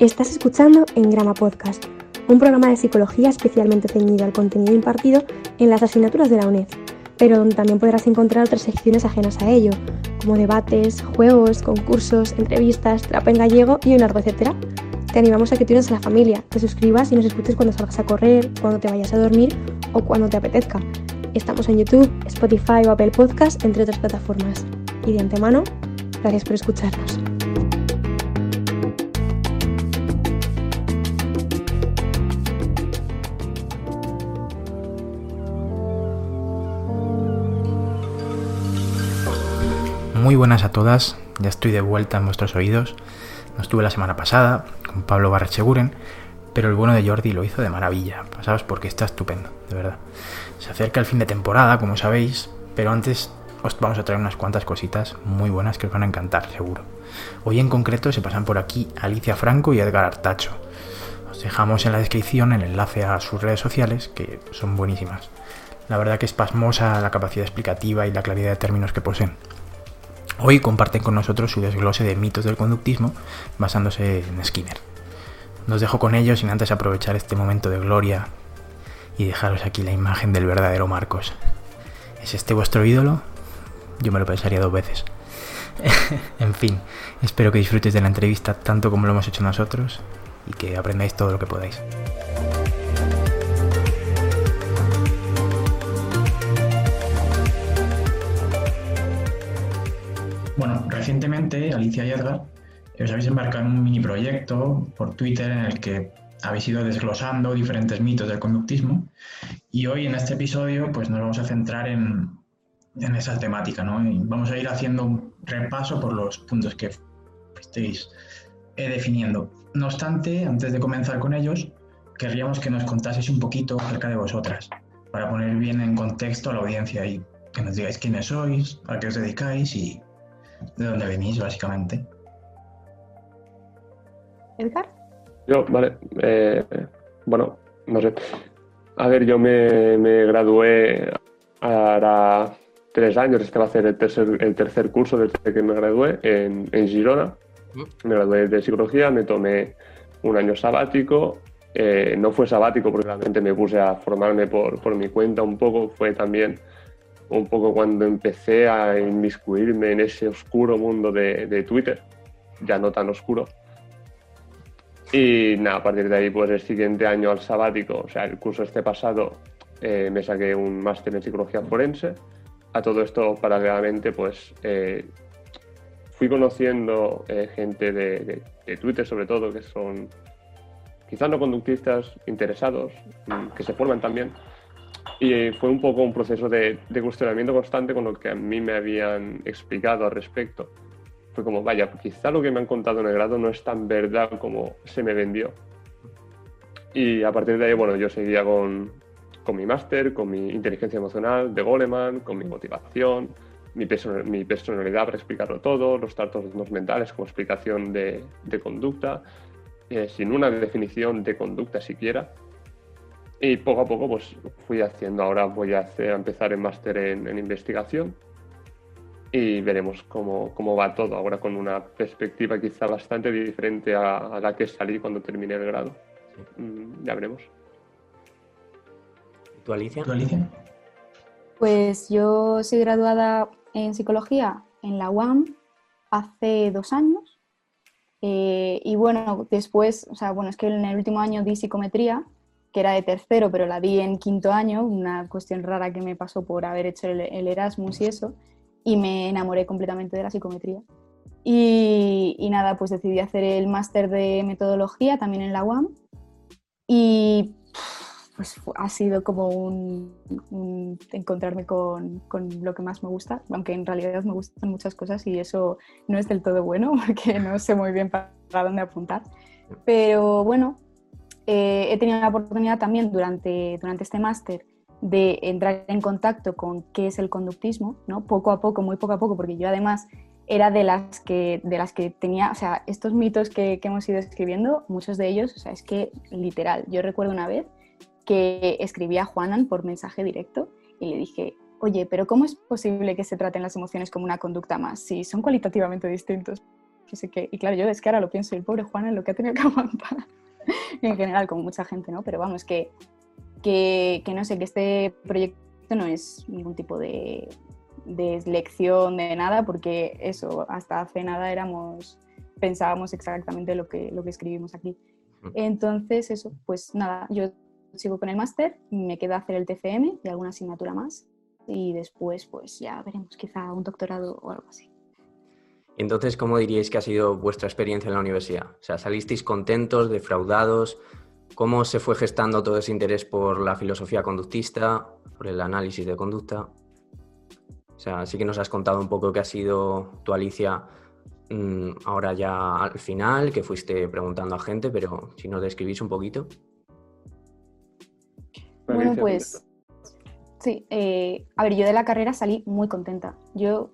Estás escuchando En Grama Podcast, un programa de psicología especialmente ceñido al contenido impartido en las asignaturas de la UNED, pero donde también podrás encontrar otras secciones ajenas a ello, como debates, juegos, concursos, entrevistas, trapa en gallego y un largo etcétera. Te animamos a que te unas a la familia, te suscribas y nos escuches cuando salgas a correr, cuando te vayas a dormir o cuando te apetezca. Estamos en YouTube, Spotify o Apple Podcast, entre otras plataformas. Y de antemano, gracias por escucharnos. Muy buenas a todas, ya estoy de vuelta en vuestros oídos. No estuve la semana pasada con Pablo Barrecheguren, pero el bueno de Jordi lo hizo de maravilla. Pasaos porque está estupendo, de verdad. Se acerca el fin de temporada, como sabéis, pero antes os vamos a traer unas cuantas cositas muy buenas que os van a encantar, seguro. Hoy en concreto se pasan por aquí Alicia Franco y Edgar Artacho. Os dejamos en la descripción el enlace a sus redes sociales, que son buenísimas. La verdad que es pasmosa la capacidad explicativa y la claridad de términos que poseen. Hoy comparten con nosotros su desglose de mitos del conductismo basándose en Skinner. Nos dejo con ellos sin antes aprovechar este momento de gloria y dejaros aquí la imagen del verdadero Marcos. ¿Es este vuestro ídolo? Yo me lo pensaría dos veces. en fin, espero que disfrutéis de la entrevista tanto como lo hemos hecho nosotros y que aprendáis todo lo que podáis. Bueno, recientemente Alicia y Edgar os habéis embarcado en un mini proyecto por Twitter en el que habéis ido desglosando diferentes mitos del conductismo y hoy en este episodio pues nos vamos a centrar en, esa temática, ¿no? Y vamos a ir haciendo un repaso por los puntos que estéis eh, definiendo. No obstante, antes de comenzar con ellos, querríamos que nos contaseis un poquito acerca de vosotras, para poner bien en contexto a la audiencia y que nos digáis quiénes sois, a qué os dedicáis y de dónde venís, básicamente. Edgar. Yo, vale. Eh, bueno, no sé. A ver, yo me, me gradué ahora tres años, este va a ser el tercer, el tercer curso desde que me gradué en, en Girona. Me gradué de psicología, me tomé un año sabático. Eh, no fue sabático porque realmente me puse a formarme por, por mi cuenta un poco, fue también un poco cuando empecé a inmiscuirme en ese oscuro mundo de, Twitter, ya no tan oscuro. Y nada, a partir de ahí, pues el siguiente año al sabático, o sea, el curso este pasado, eh, me saqué un máster en psicología forense. A todo esto, paralelamente, pues eh, fui conociendo eh, gente de, de, Twitter, sobre todo, que son quizás no conductistas, interesados, que se forman también y fue un poco un proceso de, de, cuestionamiento constante con lo que a mí me habían explicado al respecto. Fue como, vaya, quizá lo que me han contado en el grado no es tan verdad como se me vendió. Y a partir de ahí, bueno, yo seguía con, con mi máster, con mi inteligencia emocional de Goleman, con mi motivación, mi, mi personalidad para explicarlo todo, los trastornos mentales como explicación de, de conducta, eh, sin una definición de conducta siquiera y poco a poco pues fui haciendo, ahora voy a, hacer, empezar el máster en, investigación y veremos cómo, cómo, va todo, ahora con una perspectiva quizá bastante diferente a, la que salí cuando terminé el grado. Mm, ya veremos. ¿Tú, Alicia? Pues yo soy graduada en psicología en la UAM hace dos años. Eh, y bueno, después, o sea, bueno, es que en el último año di psicometría que era de tercero, pero la di en quinto año, una cuestión rara que me pasó por haber hecho el, Erasmus y eso, y me enamoré completamente de la psicometría. Y, nada, pues decidí hacer el máster de metodología también en la UAM y pues ha sido como un, encontrarme con, con, lo que más me gusta, aunque en realidad me gustan muchas cosas y eso no es del todo bueno porque no sé muy bien para dónde apuntar. Pero bueno, eh, he tenido la oportunidad también durante, durante este máster de entrar en contacto con qué es el conductismo, ¿no? poco a poco, muy poco a poco, porque yo además era de las que, de las que tenía, o sea, estos mitos que, hemos ido escribiendo, muchos de ellos, o sea, es que literal, yo recuerdo una vez que escribí a Juanan por mensaje directo y le dije, oye, pero ¿cómo es posible que se traten las emociones como una conducta más si son cualitativamente distintos? que sé qué. Y claro, yo es que ahora lo pienso, el pobre Juan es lo que ha tenido que aguantar. en general, con mucha gente, ¿no? Pero vamos, que, que, que no sé, que este proyecto no es ningún tipo de, de lección de nada, porque eso, hasta hace nada éramos, pensábamos exactamente lo que, lo que escribimos aquí. Entonces, eso, pues nada, yo sigo con el máster, me queda hacer el TCM y alguna asignatura más, y después, pues ya veremos, quizá un doctorado o algo así. Entonces, ¿cómo diríais que ha sido vuestra experiencia en la universidad? O sea, ¿salisteis contentos, defraudados? ¿Cómo se fue gestando todo ese interés por la filosofía conductista, por el análisis de conducta? O sea, sí que nos has contado un poco qué ha sido tu Alicia mm, ahora ya al final, que fuiste preguntando a gente, pero si nos describís un poquito. Bueno, pues sí, eh, a ver, yo de la carrera salí muy contenta. Yo,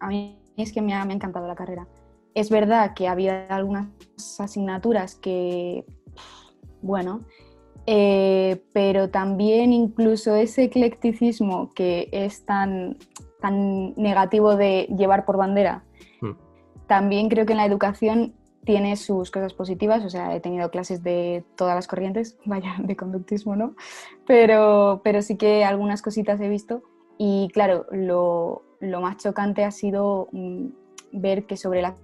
a mí es que me ha, me ha encantado la carrera. Es verdad que había algunas asignaturas que, bueno, eh, pero también incluso ese eclecticismo que es tan, tan negativo de llevar por bandera, hmm. también creo que en la educación tiene sus cosas positivas, o sea, he tenido clases de todas las corrientes, vaya, de conductismo, ¿no? Pero, pero sí que algunas cositas he visto y claro, lo, lo más chocante ha sido mm, ver que sobre la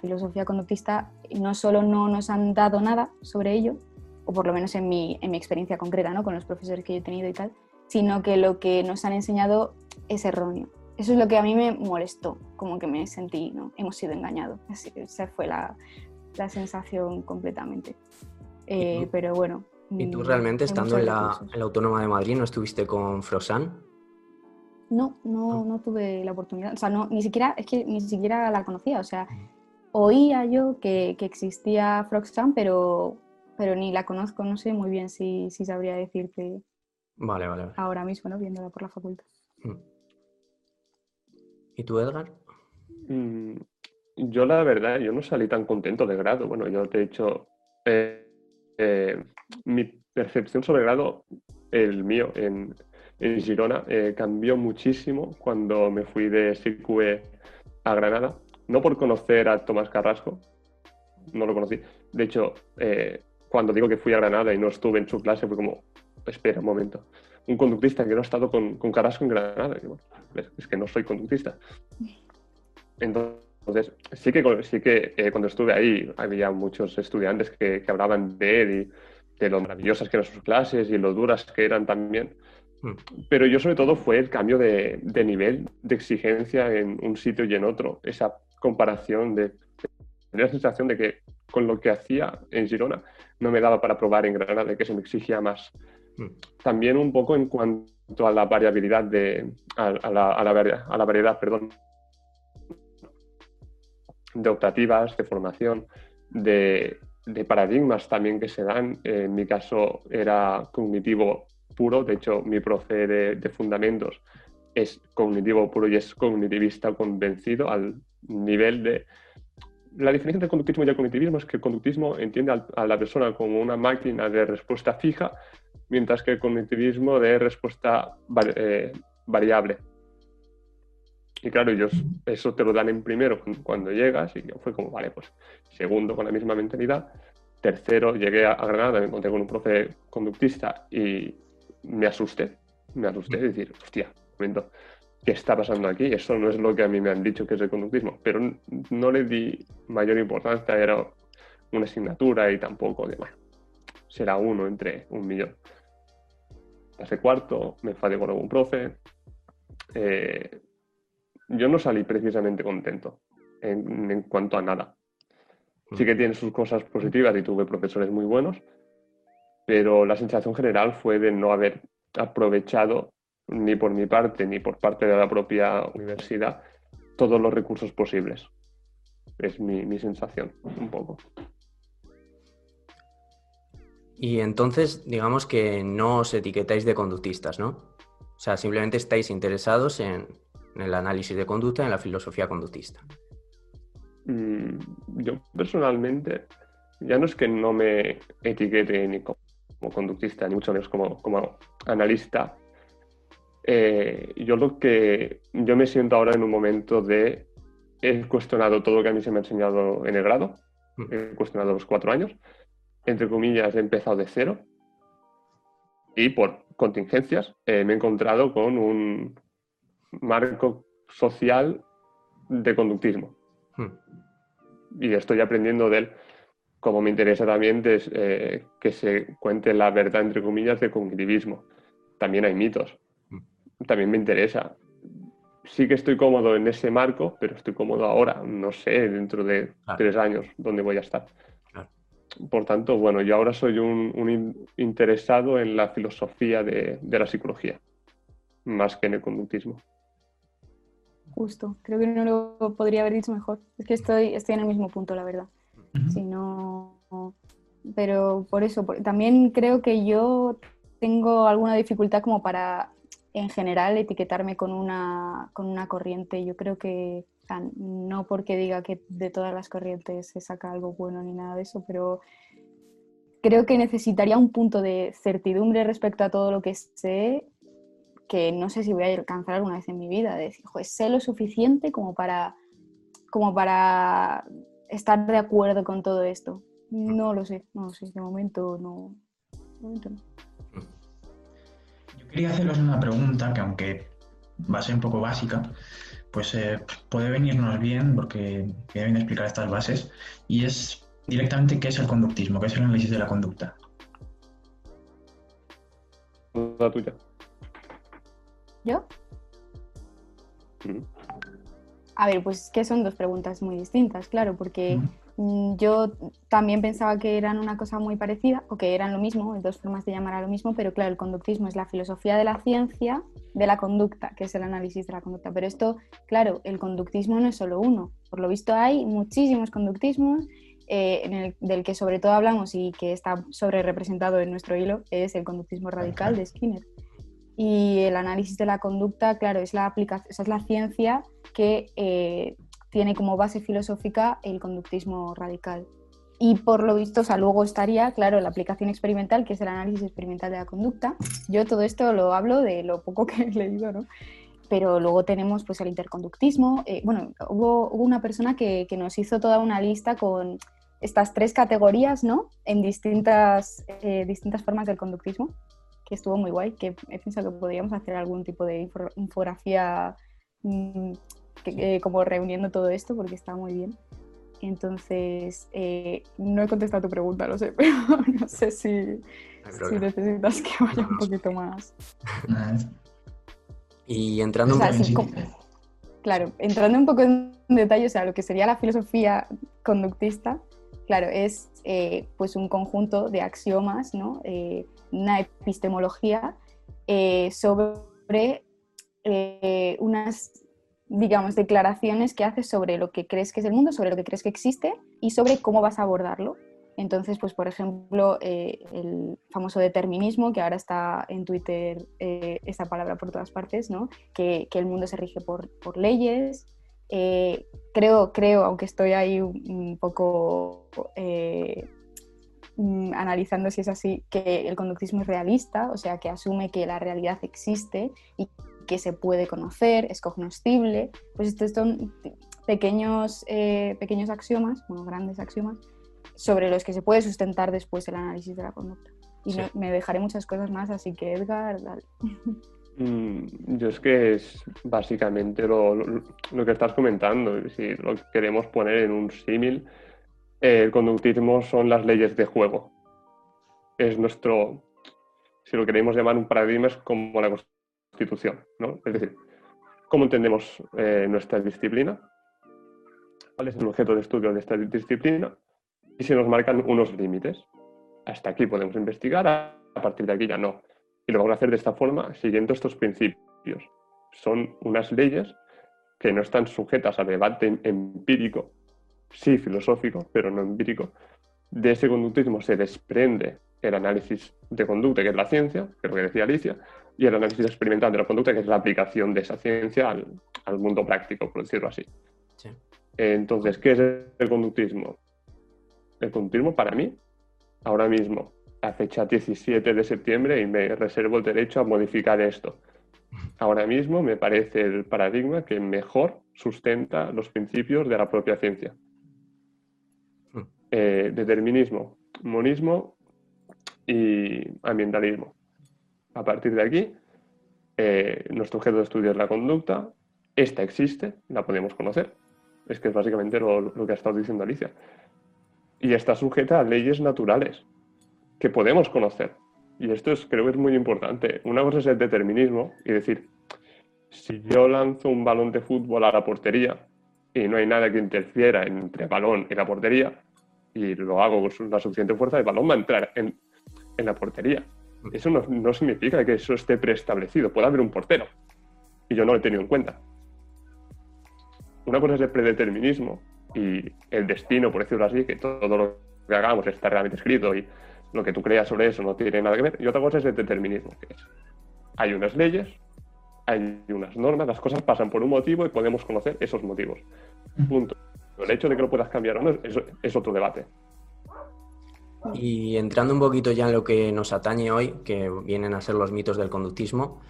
filosofía conductista no solo no nos han dado nada sobre ello, o por lo menos en mi, en mi experiencia concreta, ¿no? con los profesores que yo he tenido y tal, sino que lo que nos han enseñado es erróneo. Eso es lo que a mí me molestó, como que me sentí, ¿no? hemos sido engañados. esa fue la, la sensación completamente. Eh, pero bueno. ¿Y tú realmente, estando en la, en la, Autónoma de Madrid, no estuviste con Frosan? No, no, no tuve la oportunidad. O sea, no, ni siquiera, es que ni siquiera la conocía. O sea, oía yo que, que existía Froxtran, pero, pero ni la conozco. No sé muy bien si, si sabría decirte. Vale, vale, Ahora mismo, ¿no? Viéndola por la facultad. ¿Y tú, Edgar? Mm, yo, la verdad, yo no salí tan contento de grado. Bueno, yo, de hecho, eh, eh, mi percepción sobre grado, el mío, en, en Girona eh, cambió muchísimo cuando me fui de SICUE a Granada. No por conocer a Tomás Carrasco, no lo conocí. De hecho, eh, cuando digo que fui a Granada y no estuve en su clase, fue como, espera un momento, un conductista que no ha estado con, con Carrasco en Granada. es que no soy conductista. Entonces, sí que, sí que eh, cuando estuve ahí había muchos estudiantes que, que hablaban de él y de lo maravillosas que eran sus clases y lo duras que eran también. Mm. Pero yo sobre todo fue el cambio de, nivel de exigencia en un sitio y en otro. Esa comparación de tener la sensación de que con lo que hacía en Girona no me daba para probar en Granada, de que se me exigía más. Mm. También un poco en cuanto a la variabilidad de, a, la, a la, variedad, perdón, de optativas, de formación, de, de paradigmas también que se dan. En mi caso era cognitivo puro, de hecho mi profe de, fundamentos es cognitivo puro y es cognitivista convencido al nivel de... La diferencia entre conductismo y el cognitivismo es que el conductismo entiende a la persona como una máquina de respuesta fija, mientras que el cognitivismo de respuesta eh, variable. Y claro, ellos eso te lo dan en primero cuando llegas y fue como, vale, pues segundo con la misma mentalidad, tercero llegué a Granada, me encontré con un profe conductista y me asusté, me asusté de decir, hostia, momento, ¿qué está pasando aquí? Eso no es lo que a mí me han dicho que es el conductismo, pero no le di mayor importancia, era una asignatura y tampoco de, bueno, será uno entre un millón. Pasé cuarto, me enfadé con algún profe. Eh, yo no salí precisamente contento en, en cuanto a nada. Sí que tiene sus cosas positivas y tuve profesores muy buenos, pero la sensación general fue de no haber aprovechado ni por mi parte ni por parte de la propia universidad todos los recursos posibles. Es mi, sensación, un poco. Y entonces, digamos que no os etiquetáis de conductistas, ¿no? O sea, simplemente estáis interesados en, el análisis de conducta, en la filosofía conductista. Mm, yo personalmente, ya no es que no me etiquete ni como como conductista, ni mucho menos como, como analista. Eh, yo lo que yo me siento ahora en un momento de he cuestionado todo lo que a mí se me ha enseñado en el grado, Mm. he cuestionado los cuatro años, entre comillas he empezado de cero y por contingencias eh, me he encontrado con un marco social de conductismo Hmm. y estoy aprendiendo de él. Como me interesa también des- eh, que se cuente la verdad, entre comillas, de cognitivismo. También hay mitos. También me interesa. Sí que estoy cómodo en ese marco, pero estoy cómodo ahora. No sé, dentro de Claro. tres años, dónde voy a estar. Claro. Por tanto, bueno, yo ahora soy un, un in- interesado en la filosofía de, de la psicología, más que en el conductismo. Justo, creo que no lo podría haber dicho mejor. Es que estoy, estoy en el mismo punto, la verdad. Ujú. Si no... Pero por eso, también creo que yo tengo alguna dificultad como para, en general, etiquetarme con una, con una corriente. Yo creo que, o sea, no porque diga que de todas las corrientes se saca algo bueno ni nada de eso, pero creo que necesitaría un punto de certidumbre respecto a todo lo que sé que no sé si voy a alcanzar alguna vez en mi vida, de decir, "Joder, sé lo suficiente como para, como para estar de acuerdo con todo esto. No lo sé, no lo sé, de momento no. De momento no. Yo quería haceros una pregunta que aunque va a ser un poco básica, pues eh, puede venirnos bien porque viene bien explicar estas bases y es directamente qué es el conductismo, qué es el análisis de la conducta. La tuya. ¿Yo? Mm. A ver, pues que son dos preguntas muy distintas, claro, porque mm, yo también pensaba que eran una cosa muy parecida, o que eran lo mismo, dos formas de llamar a lo mismo, pero claro, el conductismo es la filosofía de la ciencia de la conducta, que es el análisis de la conducta. Pero esto, claro, el conductismo no es solo uno. Por lo visto hay muchísimos conductismos, eh, en el- del que sobre todo hablamos y que está sobre representado en nuestro hilo, es el conductismo radical de Skinner. Y el análisis de la conducta, claro, es la aplicación, es la ciencia que eh, tiene como base filosófica el conductismo radical. Y por lo visto, o sea, luego estaría, claro, la aplicación experimental, que es el análisis experimental de la conducta. Yo todo esto lo hablo de lo poco que he leído, ¿no? Pero luego tenemos pues el interconductismo. Eh, bueno, hubo, hubo una persona que, que nos hizo toda una lista con estas tres categorías, ¿no? En distintas, eh, distintas formas del conductismo, que estuvo muy guay, que he pensado que podríamos hacer algún tipo de info- infografía mm, eh, como reuniendo todo esto, porque está muy bien. Entonces, eh, no he contestado tu pregunta, lo sé, pero no sé si, No necesitas que vaya un poquito más. Y entrando O un poco- como- claro, entrando un poco en detalle, o sea, lo que sería la filosofía conductista, claro, es eh, pues un conjunto de axiomas, ¿no? Eh, una epistemología sobre unas, digamos, declaraciones que haces sobre lo que crees que es el mundo, sobre lo que crees que existe y sobre cómo vas a abordarlo. Entonces, pues, por ejemplo, eh, el famoso determinismo, que ahora está en Twitter eh, esa palabra por todas partes, ¿no? que, que el mundo se rige por, por leyes. Eh, creo, creo, aunque estoy ahí un, un poco eh, mm, analizando si es así, que el conductismo es realista, o sea, que asume que la realidad existe y que se puede conocer, es cognoscible. Pues estos son pequeños, eh, pequeños axiomas, bueno, grandes axiomas, sobre los que se puede sustentar después el análisis de la conducta. Y Sí. me, me dejaré muchas cosas más, así que Edgar, dale. Mm, Yo es que es básicamente lo, lo- lo que estás comentando. Si lo queremos poner en un símil, eh, el conductismo son las leyes de juego. Es nuestro, si lo queremos llamar un paradigma, es como la ¿no? Es decir, ¿cómo entendemos eh, nuestra disciplina? ¿Cuál es el objeto de estudio de esta disciplina? Y se nos marcan unos límites. Hasta aquí podemos investigar, a partir de aquí ya no. Y lo vamos a hacer de esta forma, siguiendo estos principios. Son unas leyes que no están sujetas a debate em- empírico, sí filosófico, pero no empírico. De ese conductismo se desprende el análisis de conducta, que es la ciencia, que es lo que decía Alicia, y el análisis experimental de la conducta, que es la aplicación de esa ciencia al, al mundo práctico, por decirlo así. Sí. Entonces, ¿qué es el conductismo? El conductismo para mí, ahora mismo, a fecha 17 de septiembre, y me reservo el derecho a modificar esto. ahora mismo me parece el paradigma que mejor sustenta los principios de la propia ciencia. Mm. Eh, determinismo, monismo y ambientalismo. A partir de aquí, eh, nuestro objeto de estudio es la conducta. Esta existe, la podemos conocer. Es que es básicamente lo, que ha estado diciendo Alicia. Y está sujeta a leyes naturales que podemos conocer. Y esto es, creo que es muy importante. Una cosa es el determinismo y decir, si yo lanzo un balón de fútbol a la portería y no hay nada que interfiera entre el balón y la portería, y lo hago con la suficiente fuerza, el balón va a entrar en, en la portería. Eso no, no, significa que eso esté preestablecido. Puede haber un portero. Y yo no lo he tenido en cuenta. Una cosa es el predeterminismo y el destino, por decirlo así, que todo lo que hagamos está realmente escrito y lo que tú creas sobre eso no tiene nada que ver. Y otra cosa es el determinismo, que es, hay unas leyes, hay unas normas, las cosas pasan por un motivo y podemos conocer esos motivos. Punto. El hecho de que lo puedas cambiar o no es, es otro debate. Y entrando un poquito ya en lo que nos atañe hoy, que vienen a ser los mitos del conductismo,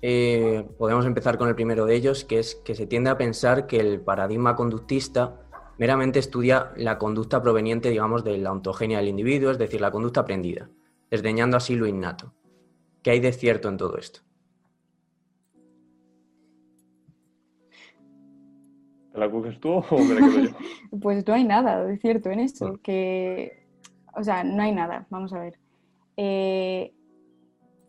eh, podemos empezar con el primero de ellos, que es que se tiende a pensar que el paradigma conductista meramente estudia la conducta proveniente, digamos, de la ontogenia del individuo, es decir, la conducta aprendida, desdeñando así lo innato. ¿Qué hay de cierto en todo esto? ¿Te la coges tú o me la quedo yo? pues no hay nada de cierto en eso, que, o sea, no hay nada, vamos a ver. Eh,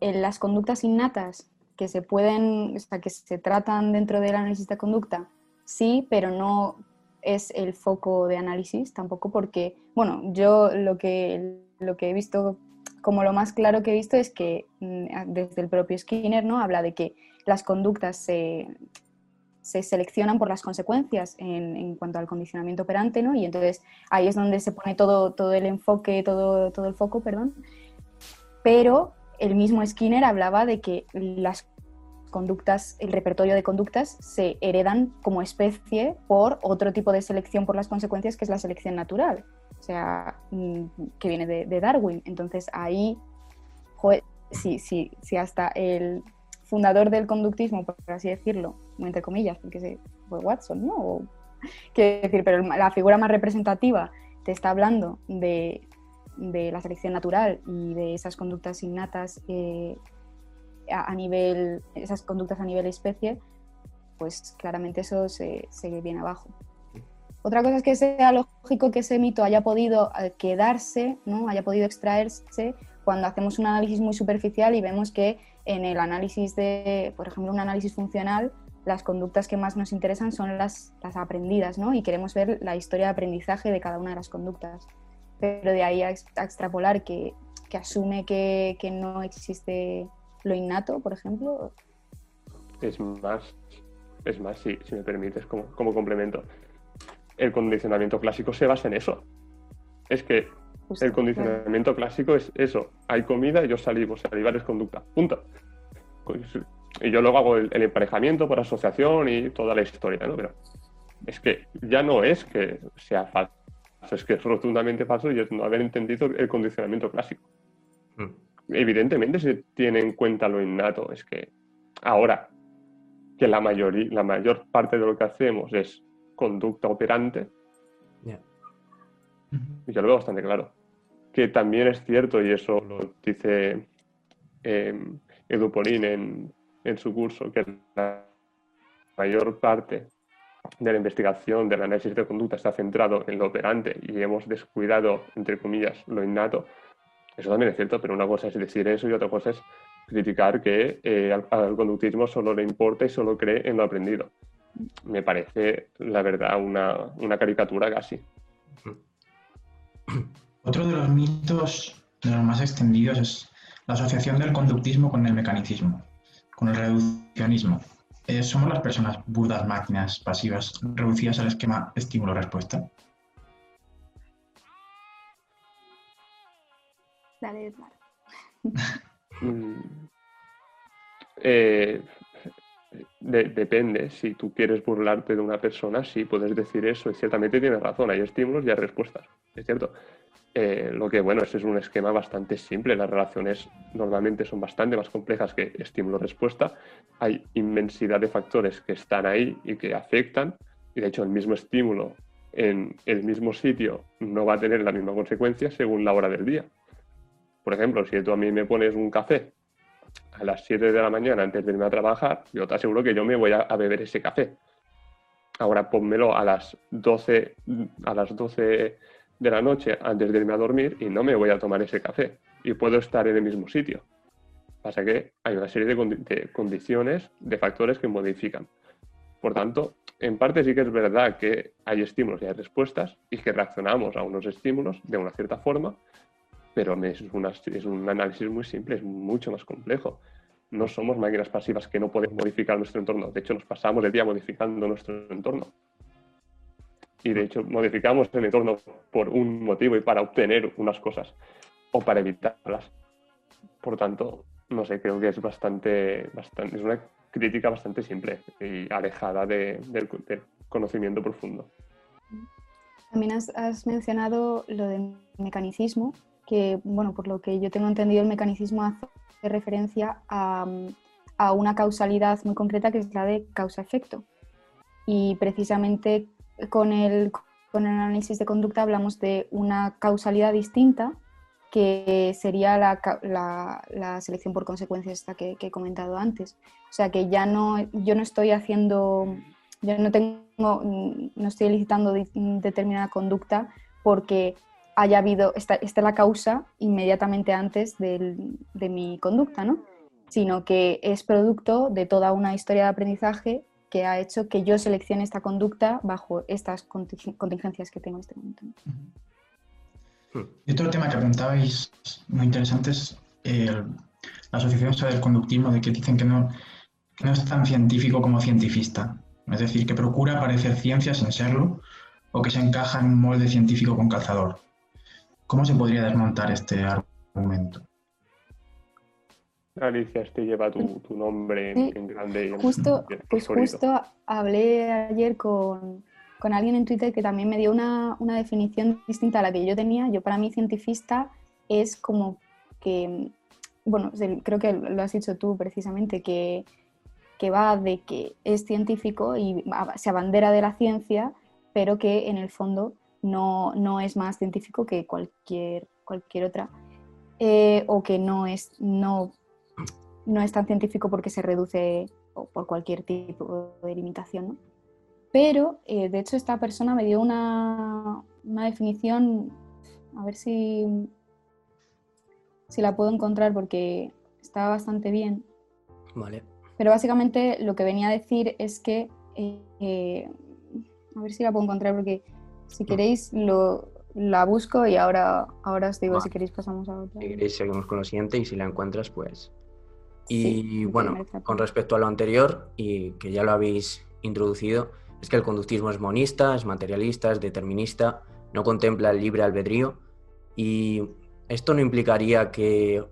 en las conductas innatas que se pueden, o sea, que se tratan dentro del análisis de conducta, sí, pero no es el foco de análisis tampoco porque, bueno, yo lo que, lo que he visto, como lo más claro que he visto es que mm, desde el propio Skinner, ¿no? Habla de que las conductas se, se seleccionan por las consecuencias en, cuanto al condicionamiento operante, ¿no? Y entonces ahí es donde se pone todo, todo el enfoque, todo, todo el foco, perdón. Pero el mismo Skinner hablaba de que las conductas, el repertorio de conductas se heredan como especie por otro tipo de selección por las consecuencias, que es la selección natural, o sea, mm, que viene de, Darwin. Entonces ahí, si, si, si hasta el fundador del conductismo, por así decirlo, entre comillas, porque fue Watson, ¿no? quiero decir, pero la figura más representativa te está hablando de, de la selección natural y de esas conductas innatas eh, a, nivel, esas conductas a nivel especie, pues claramente eso se, se, viene abajo. Otra cosa es que sea lógico que ese mito haya podido eh, quedarse, ¿no? haya podido extraerse cuando hacemos un análisis muy superficial y vemos que en el análisis de, por ejemplo, un análisis funcional, las conductas que más nos interesan son las, las aprendidas, ¿no? Y queremos ver la historia de aprendizaje de cada una de las conductas. Pero de ahí a, extrapolar que, que asume que, que, no existe lo innato, por ejemplo. Es más, es más, si, si me permites, como, como complemento. El condicionamiento clásico se basa en eso. Es que Justo, el condicionamiento claro. clásico es eso. Hay comida y yo salivo. Salivar es conducta. Punto. Y yo luego hago el, el, emparejamiento por asociación y toda la historia, ¿no? Pero es que ya no es que sea falso. Es que es rotundamente falso y es no haber entendido el condicionamiento clásico. Mm evidentemente se tiene en cuenta lo innato. Es que ahora que la, mayoría, la mayor parte de lo que hacemos es conducta operante, yeah. yo lo veo bastante claro. Que también es cierto, y eso lo dice eh, Edu Polín en, en su curso, que la mayor parte de la investigación del análisis de conducta está centrado en lo operante y hemos descuidado, entre comillas, lo innato, eso también es cierto, pero una cosa es decir eso y otra cosa es criticar que eh, al, al, conductismo solo le importa y solo cree en lo aprendido. Me parece, la verdad, una, una caricatura casi. Otro de los mitos de los más extendidos es la asociación del conductismo con el mecanicismo, con el reduccionismo. Eh, ¿Somos las personas burdas máquinas pasivas reducidas al esquema estímulo-respuesta? Dale, Edmar. eh, de, depende, si tú quieres burlarte de una persona, sí puedes decir eso y ciertamente tienes razón, hay estímulos y hay respuestas, es cierto. Eh, lo que, bueno, ese es un esquema bastante simple. Las relaciones normalmente son bastante más complejas que estímulo-respuesta. Hay inmensidad de factores que están ahí y que afectan. Y de hecho, el mismo estímulo en el mismo sitio no va a tener la misma consecuencia según la hora del día. Por ejemplo, si tú a mí me pones un café a las 7 de la mañana antes de irme a trabajar, yo te aseguro que yo me voy a, beber ese café. Ahora pónmelo a las 12, a las 12 de la noche antes de irme a dormir y no me voy a tomar ese café. Y puedo estar en el mismo sitio. Pasa que hay una serie de, condiciones, de factores que modifican. Por tanto, en parte sí que es verdad que hay estímulos y hay respuestas y que reaccionamos a unos estímulos de una cierta forma, pero es, es un análisis muy simple, es mucho más complejo. No somos máquinas pasivas que no podemos modificar nuestro entorno. De hecho, nos pasamos el día modificando nuestro entorno. Y de hecho, modificamos el entorno por un motivo y para obtener unas cosas o para evitarlas. Por tanto, no sé, creo que es bastante, es una crítica bastante simple y alejada del, conocimiento profundo. También has, mencionado lo del mecanicismo, que, bueno, por lo que yo tengo entendido, el mecanicismo hace referencia a, a una causalidad muy concreta que es la de causa-efecto. Y precisamente con el, con el análisis de conducta hablamos de una causalidad distinta que sería la, selección por consecuencias esta que, he comentado antes. O sea que ya no, yo no estoy haciendo, yo no tengo, no estoy elicitando determinada conducta porque haya habido, esta, esta la causa inmediatamente antes de mi conducta, ¿no? Sino que es producto de toda una historia de aprendizaje que ha hecho que yo seleccione esta conducta bajo estas contingencias que tengo en este momento. Y otro tema que apuntabais muy interesante es la asociación del conductismo, de que dicen que no, no es tan científico como cientifista. Es decir, que procura parecer ciencia sin serlo o que se encaja en un molde científico con calzador. ¿Cómo se podría desmontar este argumento? Alicia, este lleva tu, nombre en, grande. justo, pues justo hablé ayer con, con alguien en Twitter que también me dio una, definición distinta a la que yo tenía. Yo para mí cientifista es como que, bueno, creo que lo has dicho tú precisamente, que, va de que es científico y se abandera de la ciencia, pero que en el fondo no, es más científico que cualquier, cualquier otra. Eh, o que no es, no, no es tan científico porque se reduce por cualquier tipo de limitación. ¿no? Pero, eh, de hecho, esta persona me dio una, definición, a ver si, si la puedo encontrar porque está bastante bien. Vale. Pero básicamente lo que venía a decir es que, eh, a ver si la puedo encontrar porque si queréis lo, la busco y ahora, ahora os digo si queréis pasamos a otra. Si queréis seguimos con lo siguiente y si la encuentras pues... Y bueno, con respecto a lo anterior y que ya lo habéis introducido, es que el conductismo es monista, es materialista, es determinista, no contempla el libre albedrío y esto no implicaría que,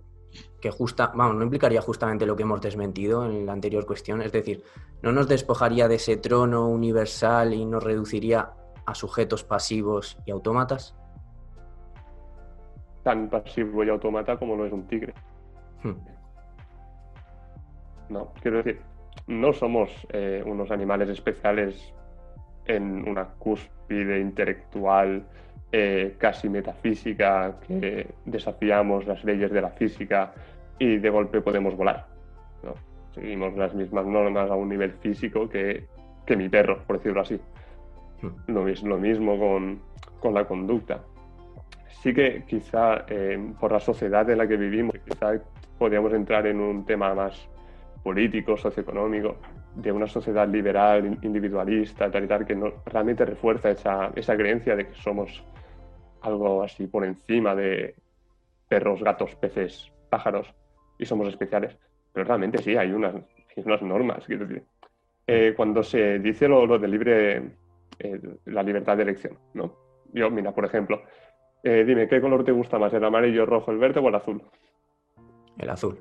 justa, vamos, no implicaría justamente lo que hemos desmentido en la anterior cuestión, es decir, no nos despojaría de ese trono universal y nos reduciría a sujetos pasivos y autómatas. Tan pasivo y autómata como lo es un tigre. Hmm. No, quiero decir, no somos eh, unos animales especiales en una cúspide intelectual eh, casi metafísica, que desafiamos las leyes de la física y de golpe podemos volar. Seguimos las mismas normas a un nivel físico que, mi perro, por decirlo así. Hmm. Lo, lo mismo con, la conducta. Sí que quizá eh, por la sociedad en la que vivimos, quizá podríamos entrar en un tema más político, socioeconómico, de una sociedad liberal, individualista, tal y tal, que no, realmente refuerza esa, esa creencia de que somos algo así por encima de perros, gatos, peces, pájaros y somos especiales. Pero realmente sí, hay unas, unas normas. Eh, cuando se dice lo, lo de libre, eh, la libertad de elección, ¿no? Yo, mira, por ejemplo, eh, dime, ¿qué color te gusta más, el amarillo, el rojo, el verde o el azul? El azul.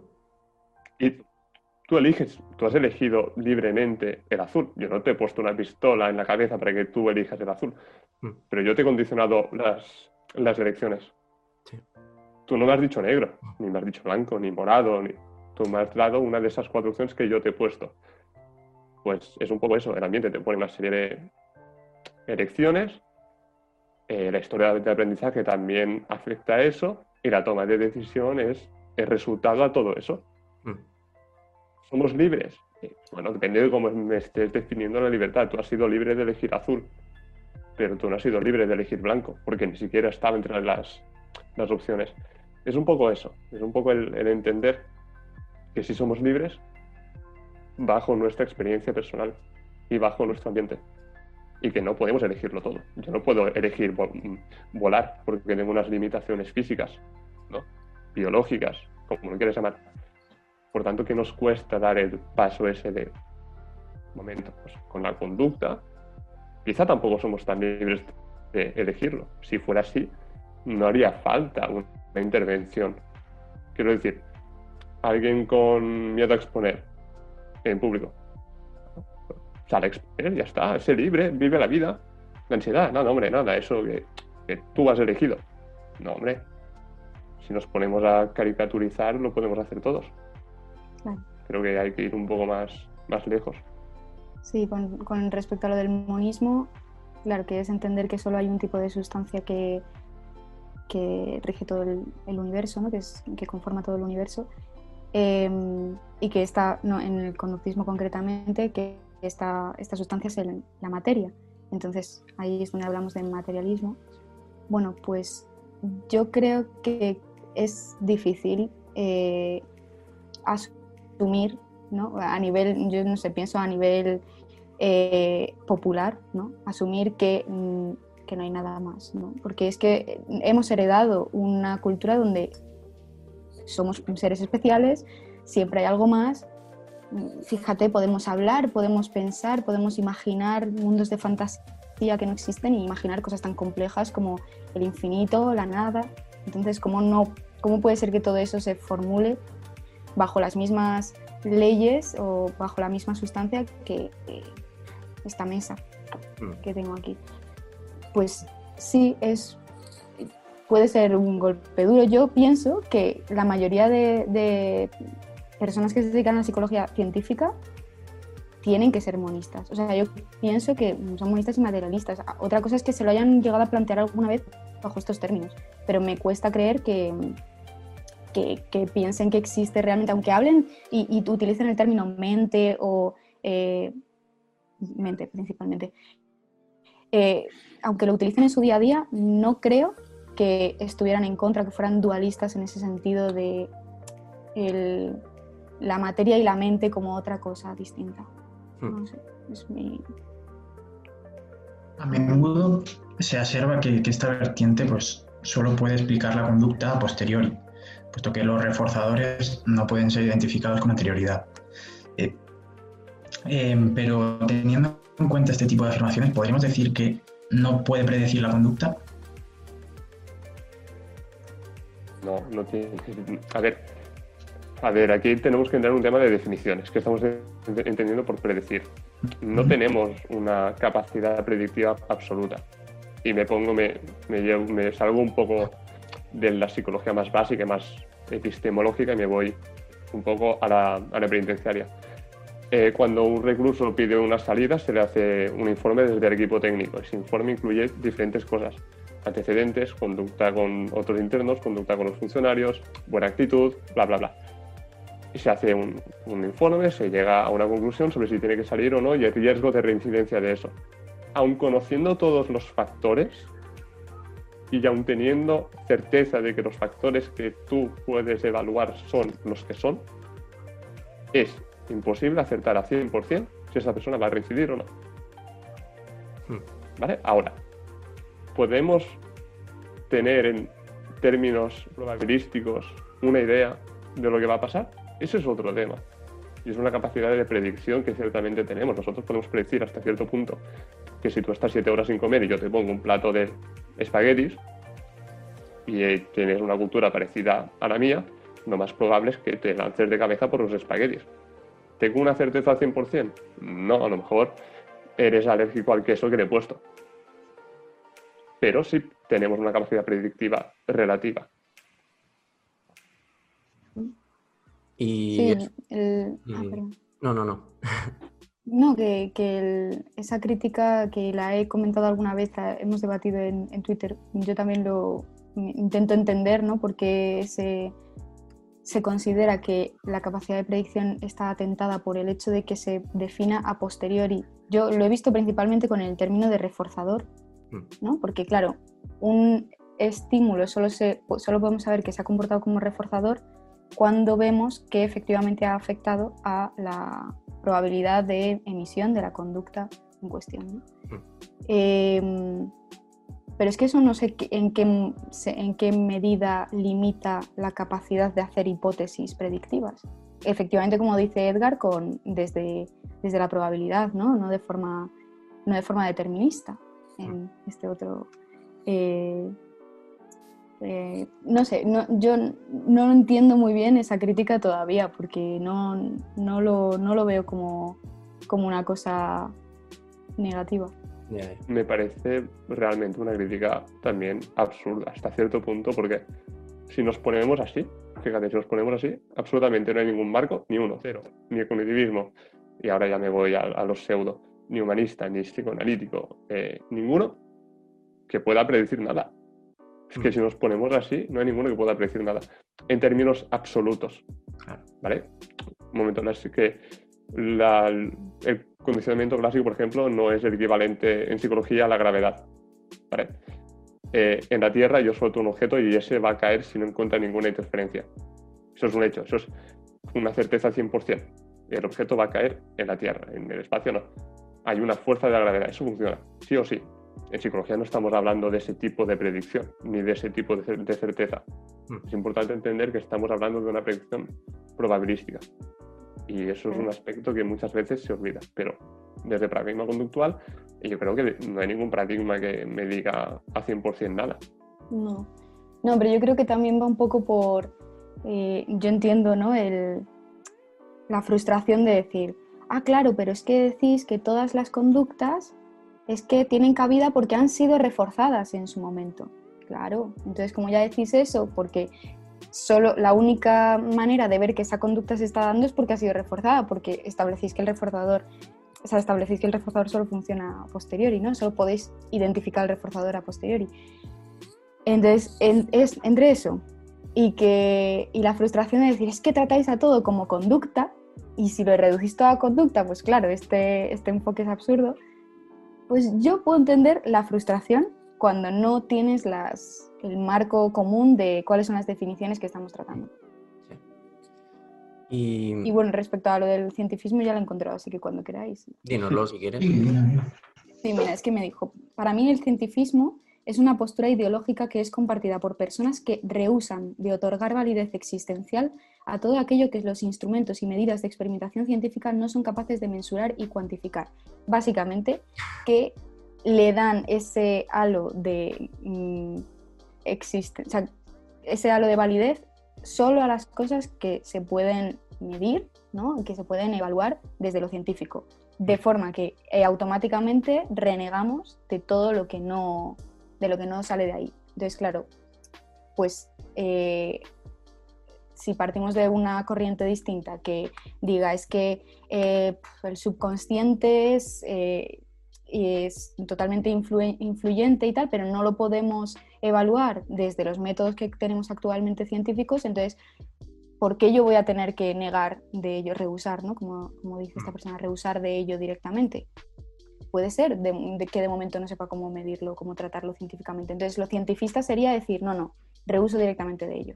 ¿Y tú eliges, tú has elegido libremente el azul. Yo no te he puesto una pistola en la cabeza para que tú elijas el azul. Mm. Pero yo te he condicionado las, las elecciones. tú no me has dicho negro, ni me has dicho blanco, ni morado, ni... tú me has dado una de esas cuatro opciones que yo te he puesto. Pues es un poco eso, el ambiente te pone una serie de elecciones, eh, la historia de aprendizaje también afecta a eso y la toma de decisión es el resultado a todo eso. Mm. ¿Somos libres? Eh, bueno, depende de cómo me estés definiendo la libertad. Tú has sido libre de elegir azul, pero tú no has sido libre de elegir blanco, porque ni siquiera estaba entre las, las opciones. Es un poco eso, es un poco el, entender que si somos libres bajo nuestra experiencia personal y bajo nuestro ambiente y que no podemos elegirlo todo. Yo no puedo elegir volar porque tengo unas limitaciones físicas, ¿no? biológicas, como lo quieras llamar. Por tanto, ¿qué nos cuesta dar el paso ese de momento? Pues con la conducta, quizá tampoco somos tan libres de elegirlo. Si fuera así, no haría falta una intervención. Quiero decir, alguien con miedo a exponer en público. Sale a exponer, ya está, sé libre, vive la vida. La ansiedad, no, hombre, nada, eso que, que tú has elegido. No, hombre, si nos ponemos a caricaturizar, lo podemos hacer todos. Creo que hay que ir un poco más, más lejos. Sí, con, respecto a lo del monismo, claro que es entender que solo hay un tipo de sustancia que, que rige todo el, universo, ¿no? que, es, que conforma todo el universo, em, y que está, no, en el conductismo concretamente, que esta, esta sustancia es la materia. Entonces ahí es donde hablamos de materialismo. Bueno, pues yo creo que es difícil eh, asumir, ¿no? A nivel, yo no sé, pienso a nivel eh, popular, ¿no? Asumir que, mm, que, no hay nada más, ¿no? Porque es que hemos heredado una cultura donde somos seres especiales, siempre hay algo más. Fíjate, podemos hablar, podemos pensar, podemos imaginar mundos de fantasía que no existen y imaginar cosas tan complejas como el infinito, la nada. Entonces, ¿cómo, no, cómo puede ser que todo eso se formule bajo las mismas leyes o bajo la misma sustancia que esta mesa mm. que tengo aquí. Pues sí, es, puede ser un golpe duro. Yo pienso que la mayoría de, personas que se dedican a la psicología científica tienen que ser monistas. O sea, yo pienso que son monistas y materialistas. Otra cosa es que se lo hayan llegado a plantear alguna vez bajo estos términos, pero me cuesta creer que, que, piensen que existe realmente, aunque hablen y, utilicen el término mente o eh, mente principalmente, eh, aunque lo utilicen en su día a día, no creo que estuvieran en contra, que fueran dualistas en ese sentido de la materia y la mente como otra cosa distinta. Hmm. No sé, es mi... A menudo se observa que, que, esta vertiente pues, solo puede explicar la conducta a posteriori puesto que los reforzadores no pueden ser identificados con anterioridad. Eh, em, pero teniendo en cuenta este tipo de afirmaciones, ¿podríamos decir que no puede predecir la conducta? No, no tiene. A ver, a ver, aquí tenemos que entrar en un tema de definiciones. ¿Qué estamos entendiendo por predecir? No tenemos una capacidad predictiva absoluta. Y me pongo, me, me, me salgo un poco de la psicología más básica, más epistemológica, y me voy un poco a la, a la penitenciaria. Eh, cuando un recluso pide una salida, se le hace un informe desde el equipo técnico. Ese informe incluye diferentes cosas, antecedentes, conducta con otros internos, conducta con los funcionarios, buena actitud, bla, bla, bla. Y se hace un, un informe, se llega a una conclusión sobre si tiene que salir o no y el riesgo de reincidencia de eso. Aun conociendo todos los factores, y aún teniendo certeza de que los factores que tú puedes evaluar son los que son, es imposible acertar a 100% si esa persona va a reincidir o no. Hmm. ¿Vale? Ahora, podemos tener en términos probabilísticos una idea de lo que va a pasar. Ese es otro tema. Y es una capacidad de predicción que ciertamente tenemos. Nosotros podemos predecir hasta cierto punto que si tú estás siete horas sin comer y yo te pongo un plato de espaguetis y eh, tienes una cultura parecida a la mía, lo más probable es que te lances de cabeza por los espaguetis. ¿Tengo una certeza al 100%? No, a lo mejor eres alérgico al queso que le he puesto. Pero sí tenemos una capacidad predictiva relativa. Sí, el... Ah, no, no, no. No, que, que el- esa crítica que la he comentado alguna vez, la hemos debatido en, en Twitter, yo también lo intento entender, ¿no? Porque se, se considera que la capacidad de predicción está atentada por el hecho de que se defina a posteriori. Yo lo he visto principalmente con el término de reforzador, Mm. ¿no? Porque claro, un estímulo solo, se, solo podemos saber que se ha comportado como reforzador cuando vemos que efectivamente ha afectado a la probabilidad de emisión de la conducta en cuestión. ¿no? Mm. Eh, pero es que eso no sé en qué, en qué medida limita la capacidad de hacer hipótesis predictivas. Efectivamente, como dice Edgar, con, desde, desde la probabilidad, ¿no? No, de forma, no de forma determinista en este otro... eh, eh, no sé, no, yo no entiendo muy bien esa crítica todavía porque no, no, lo, no lo veo como, como una cosa negativa. Me parece realmente una crítica también absurda hasta cierto punto, porque si nos ponemos así, fíjate, si nos ponemos así, absolutamente no hay ningún marco, ni uno, cero, ni el cognitivismo, y ahora ya me voy a, a los pseudo, ni humanista, ni psicoanalítico, eh, ninguno que pueda predecir nada. Es que si nos ponemos así, no hay ninguno que pueda predecir nada, en términos absolutos. ¿vale? Un momento, es que la- el condicionamiento clásico, por ejemplo, no es el equivalente en psicología a la gravedad, ¿vale? Eh, en la Tierra yo suelto un objeto y ese va a caer si no encuentra ninguna interferencia. Eso es un hecho, eso es una certeza 100%. El objeto va a caer en la Tierra, en el espacio no. Hay una fuerza de la gravedad, eso funciona, sí o sí. En psicología no estamos hablando de ese tipo de predicción, ni de ese tipo de cer- de certeza. Mm. Es importante entender que estamos hablando de una predicción probabilística. Y eso es un aspecto que muchas veces se olvida. Pero desde paradigma conductual, yo creo que no hay ningún paradigma que me diga a 100% nada. No. No, pero yo creo que también va un poco por. eh, yo entiendo, ¿no? El, la frustración de decir, ah, claro, pero es que decís que todas las conductas es que tienen cabida porque han sido reforzadas en su momento. Claro, entonces como ya decís eso, porque solo la única manera de ver que esa conducta se está dando es porque ha sido reforzada, porque establecéis que el reforzador, o sea, establecéis que el reforzador solo funciona a posteriori, ¿no? Solo podéis identificar el reforzador a posteriori. Entonces, en- es entre eso y, que, y la frustración de decir, es que tratáis a todo como conducta, y si lo reducís todo a conducta, pues claro, este, este enfoque es absurdo, pues yo puedo entender la frustración cuando no tienes las, el marco común de cuáles son las definiciones que estamos tratando. Y, Y bueno, respecto a lo del cientifismo ya lo he encontrado, así que cuando queráis. dínoslo si quieres. Sí, mira, mira. Sí, mira, es que me dijo, para mí el cientifismo es una postura ideológica que es compartida por personas que rehusan de otorgar validez existencial a todo aquello que los instrumentos y medidas de experimentación científica no son capaces de mensurar y cuantificar. Básicamente, que le dan ese halo de mm, existe, o sea, ese halo de validez solo a las cosas que se pueden medir, ¿no? que se pueden evaluar desde lo científico de forma que eh, automáticamente renegamos de todo lo que no de lo que no sale de ahí. Entonces, claro, pues eh, si partimos de una corriente distinta que diga es que eh, el subconsciente es, eh, es totalmente influyente y tal, pero no lo podemos evaluar desde los métodos que tenemos actualmente científicos, entonces ¿por qué yo voy a tener que negar de ello, rehusar, ¿no? Como, como dice esta persona, rehusar de ello directamente. Puede ser de, de que de momento no sepa cómo medirlo, cómo tratarlo científicamente. Entonces, lo cientifista sería decir, no, no, rehuso directamente de ello.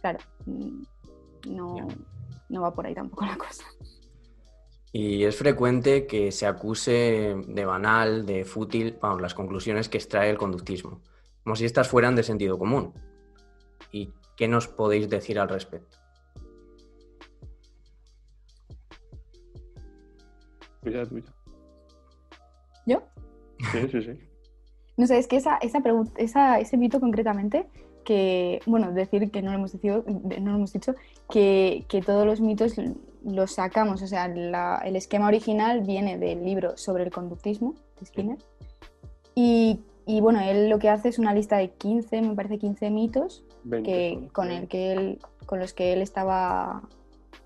Claro, mm, no, no va por ahí tampoco la cosa. Y es frecuente que se acuse de banal, de fútil, vamos, las conclusiones que extrae el conductismo, como si estas fueran de sentido común. ¿Y qué nos podéis decir al respecto? Tuya, tuya. ¿Yo? Sí, sí, sí. No sé, es que esa, esa esa- ese mito concretamente, que, bueno, decir que no lo hemos, decido- no lo hemos dicho, que, que todos los mitos los sacamos, o sea, la- el esquema original viene del libro sobre el conductismo de Skinner. Y, y, bueno, él lo que hace es una lista de 15, me parece 15 mitos 20 que, con, el que él, con los que él estaba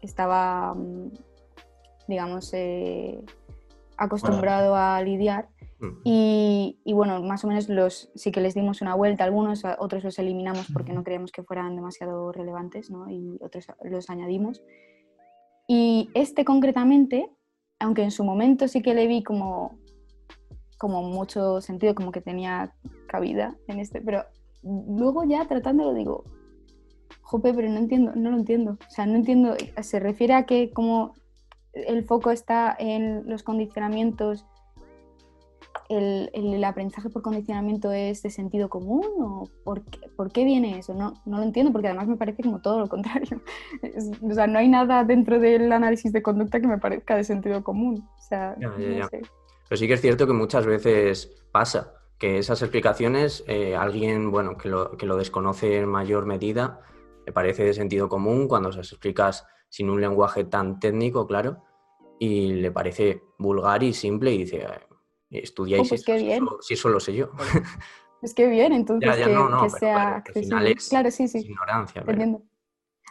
estaba, mm, digamos, eh, acostumbrado a lidiar. Y, y, bueno, más o menos los sí que les dimos una vuelta, algunos, otros los eliminamos porque no creíamos que fueran demasiado relevantes, ¿no? Y otros los añadimos. Y este concretamente, aunque en su momento sí que le vi como, como mucho sentido, como que tenía cabida en este, pero luego ya tratándolo digo, jope, pero no entiendo, no lo entiendo. O sea, no entiendo, se refiere a que como el foco está en los condicionamientos el, el, aprendizaje por condicionamiento es de sentido común o por qué, por qué viene eso? No, no, lo entiendo porque además me parece como todo lo contrario. Es, o sea, no hay nada dentro del análisis de conducta que me parezca de sentido común. O sea, ya, ya, no sé. Pero sí que es cierto que muchas veces pasa que esas explicaciones, eh, alguien bueno, que lo, que lo desconoce en mayor medida, me parece de sentido común cuando se explicas sin un lenguaje tan técnico, claro, y le parece vulgar y simple y dice, estudiáis oh, pues esto, qué bien. Si, eso lo sé yo. Es que bien, entonces ya, ya, que, no, no, que pero sea claro, que al final accesible. es, Claro, sí, sí. es ignorancia. entiendo.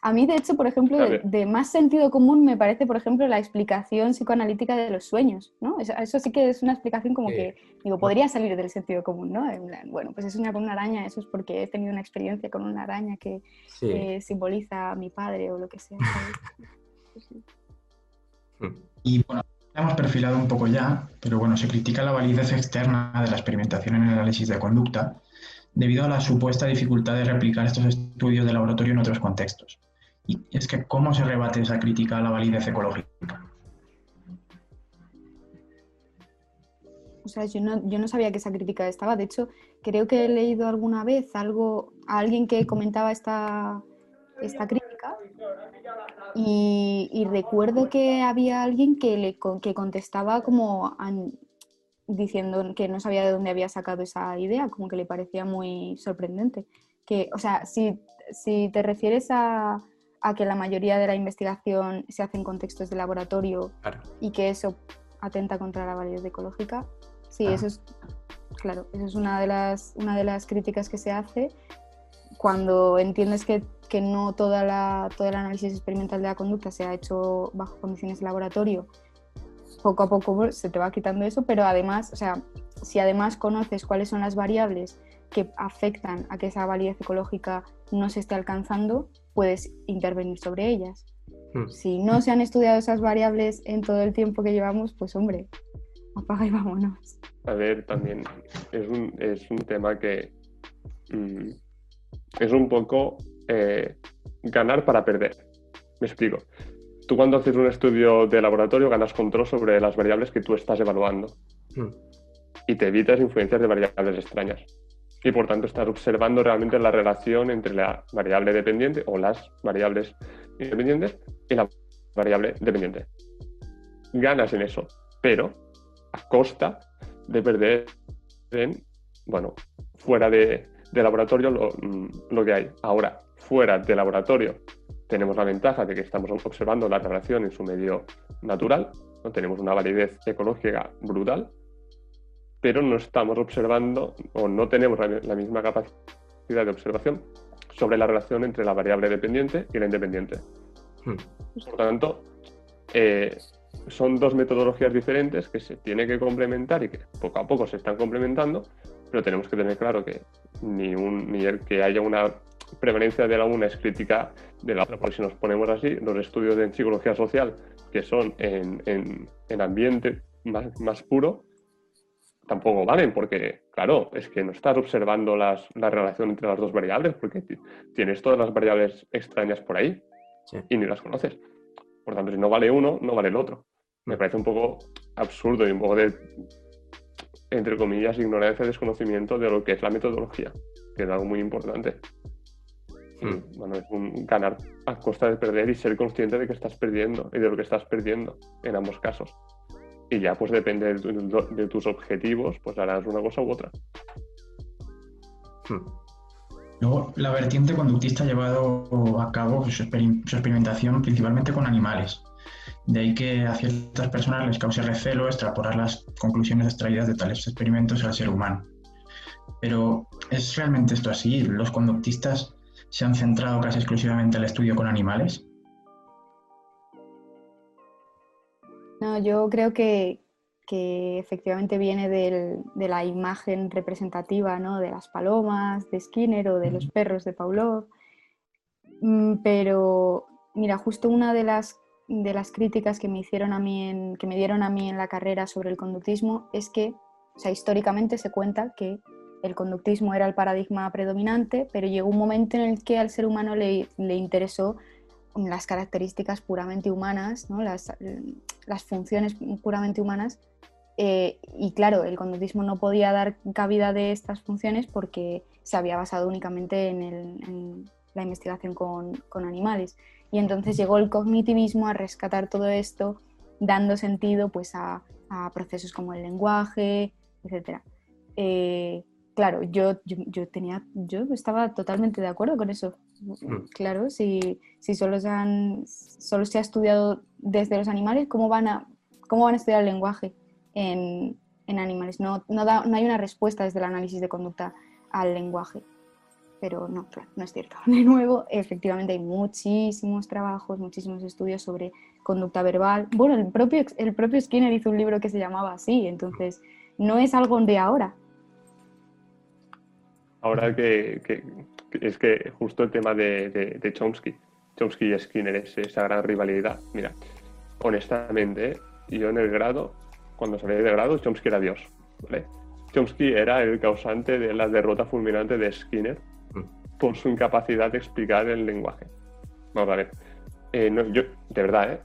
A mí, de hecho, por ejemplo, de, más sentido común me parece, por ejemplo, la explicación psicoanalítica de los sueños, ¿no? Eso, eso sí que es una explicación como Sí. que, digo, podría salir del sentido común, ¿no? En plan, bueno, pues he soñado con una araña, eso es porque he tenido una experiencia con una araña que sí. simboliza a mi padre o lo que sea. ¿sabes? Sí, sí. Mm. Y bueno, la hemos perfilado un poco ya, pero bueno, se critica la validez externa de la experimentación en el análisis de conducta debido a la supuesta dificultad de replicar estos estudios de laboratorio en otros contextos. Y es que, ¿cómo se rebate esa crítica a la validez ecológica? O sea, yo no, yo no sabía que esa crítica estaba. De hecho, creo que he leído alguna vez algo a alguien que comentaba esta, esta crítica y, y recuerdo que había alguien que, le, que contestaba como an- diciendo que no sabía de dónde había sacado esa idea, como que le parecía muy sorprendente. Que, o sea, si, si te refieres a, a que la mayoría de la investigación se hace en contextos de laboratorio Claro. y que eso atenta contra la validez ecológica. Sí, Ah. eso es, claro, eso es una de las, una de las críticas que se hace cuando entiendes que, que no toda la, todo el análisis experimental de la conducta se ha hecho bajo condiciones de laboratorio. Poco a poco pues, se te va quitando eso, pero además, o sea, si además conoces cuáles son las variables que afectan a que esa validez ecológica no se esté alcanzando, puedes intervenir sobre ellas. Mm. Si no se han estudiado esas variables en todo el tiempo que llevamos, pues hombre, apaga y vámonos. A ver, también es un, es un tema que mm, es un poco eh, ganar para perder. Me explico. Tú cuando haces un estudio de laboratorio ganas control sobre las variables que tú estás evaluando Mm. y te evitas influencias de variables extrañas. Y por tanto estás observando realmente la relación entre la variable dependiente o las variables independientes y la variable dependiente. Ganas en eso, pero a costa de perder en, bueno, fuera de, de laboratorio lo, mm, lo que hay. Ahora, fuera de laboratorio tenemos la ventaja de que estamos observando la relación en su medio natural, ¿no? tenemos una validez ecológica brutal, pero no estamos observando o no tenemos la, misma capacidad de observación sobre la relación entre la variable dependiente y la independiente. Mm. Por tanto, eh, son dos metodologías diferentes que se tienen que complementar y que poco a poco se están complementando, pero tenemos que tener claro que ni, un, ni el que haya una prevalencia de la una es crítica de la otra, porque si nos ponemos así, los estudios en psicología social, que son en, en- en ambiente más, más puro, tampoco valen, porque, claro, es que no estás observando las, la relación entre las dos variables, porque ti- tienes todas las variables extrañas por ahí Sí. y ni las conoces. Por tanto, si no vale uno, no vale el otro. Me parece un poco absurdo y un poco de, entre comillas, ignorancia desconocimiento de lo que es la metodología, que es algo muy importante. Y, Mm. bueno, es un ganar a costa de perder y ser consciente de que estás perdiendo y de lo que estás perdiendo en ambos casos. Y ya, pues depende de, tu- de tus objetivos, pues harás una cosa u otra. Mm. Luego, la vertiente conductista ha llevado a cabo su, experim- su experimentación principalmente con animales. De ahí que a ciertas personas les cause recelo extrapolar las conclusiones extraídas de tales experimentos al ser humano. Pero, ¿es realmente esto así? ¿Los conductistas se han centrado casi exclusivamente al estudio con animales? No, yo creo que, efectivamente viene de la imagen representativa ¿no? de las palomas, de Skinner o de los perros de Pavlov. Mm, pero mira, justo una de las, de las críticas que me, hicieron a mí que me dieron a mí en la carrera sobre el conductismo es que, o sea, históricamente se cuenta que el conductismo era el paradigma predominante, pero llegó un momento en el que al ser humano le, le interesó las características puramente humanas, ¿no? las, las, funciones puramente humanas. Eh, y claro, el conductismo no podía dar cabida de estas funciones porque se había basado únicamente en, en la investigación con, con, animales. Y entonces llegó el cognitivismo a rescatar todo esto, dando sentido pues, a, a procesos como el lenguaje, etc. claro, yo, yo, yo, tenía, yo estaba totalmente de acuerdo con eso. Mm. Claro, si, si solo, se han, solo se ha estudiado desde los animales, ¿cómo van a, cómo van a estudiar el lenguaje en, en animales? No, no, da, no hay una respuesta desde el análisis de conducta al lenguaje. Pero no, claro, no es cierto. De nuevo, efectivamente hay muchísimos trabajos, muchísimos estudios sobre conducta verbal. Bueno, el propio, el propio Skinner hizo un libro que se llamaba así, entonces no es algo de ahora. Ahora que, que, es que justo el tema de, Chomsky, Chomsky y Skinner, es esa gran rivalidad. Mira, honestamente, yo en el grado, cuando salí de grado, Chomsky era Dios. Chomsky era el causante de la derrota fulminante de Skinner por su incapacidad de explicar el lenguaje. Vamos a ver. Eh, yo, de verdad, ¿eh?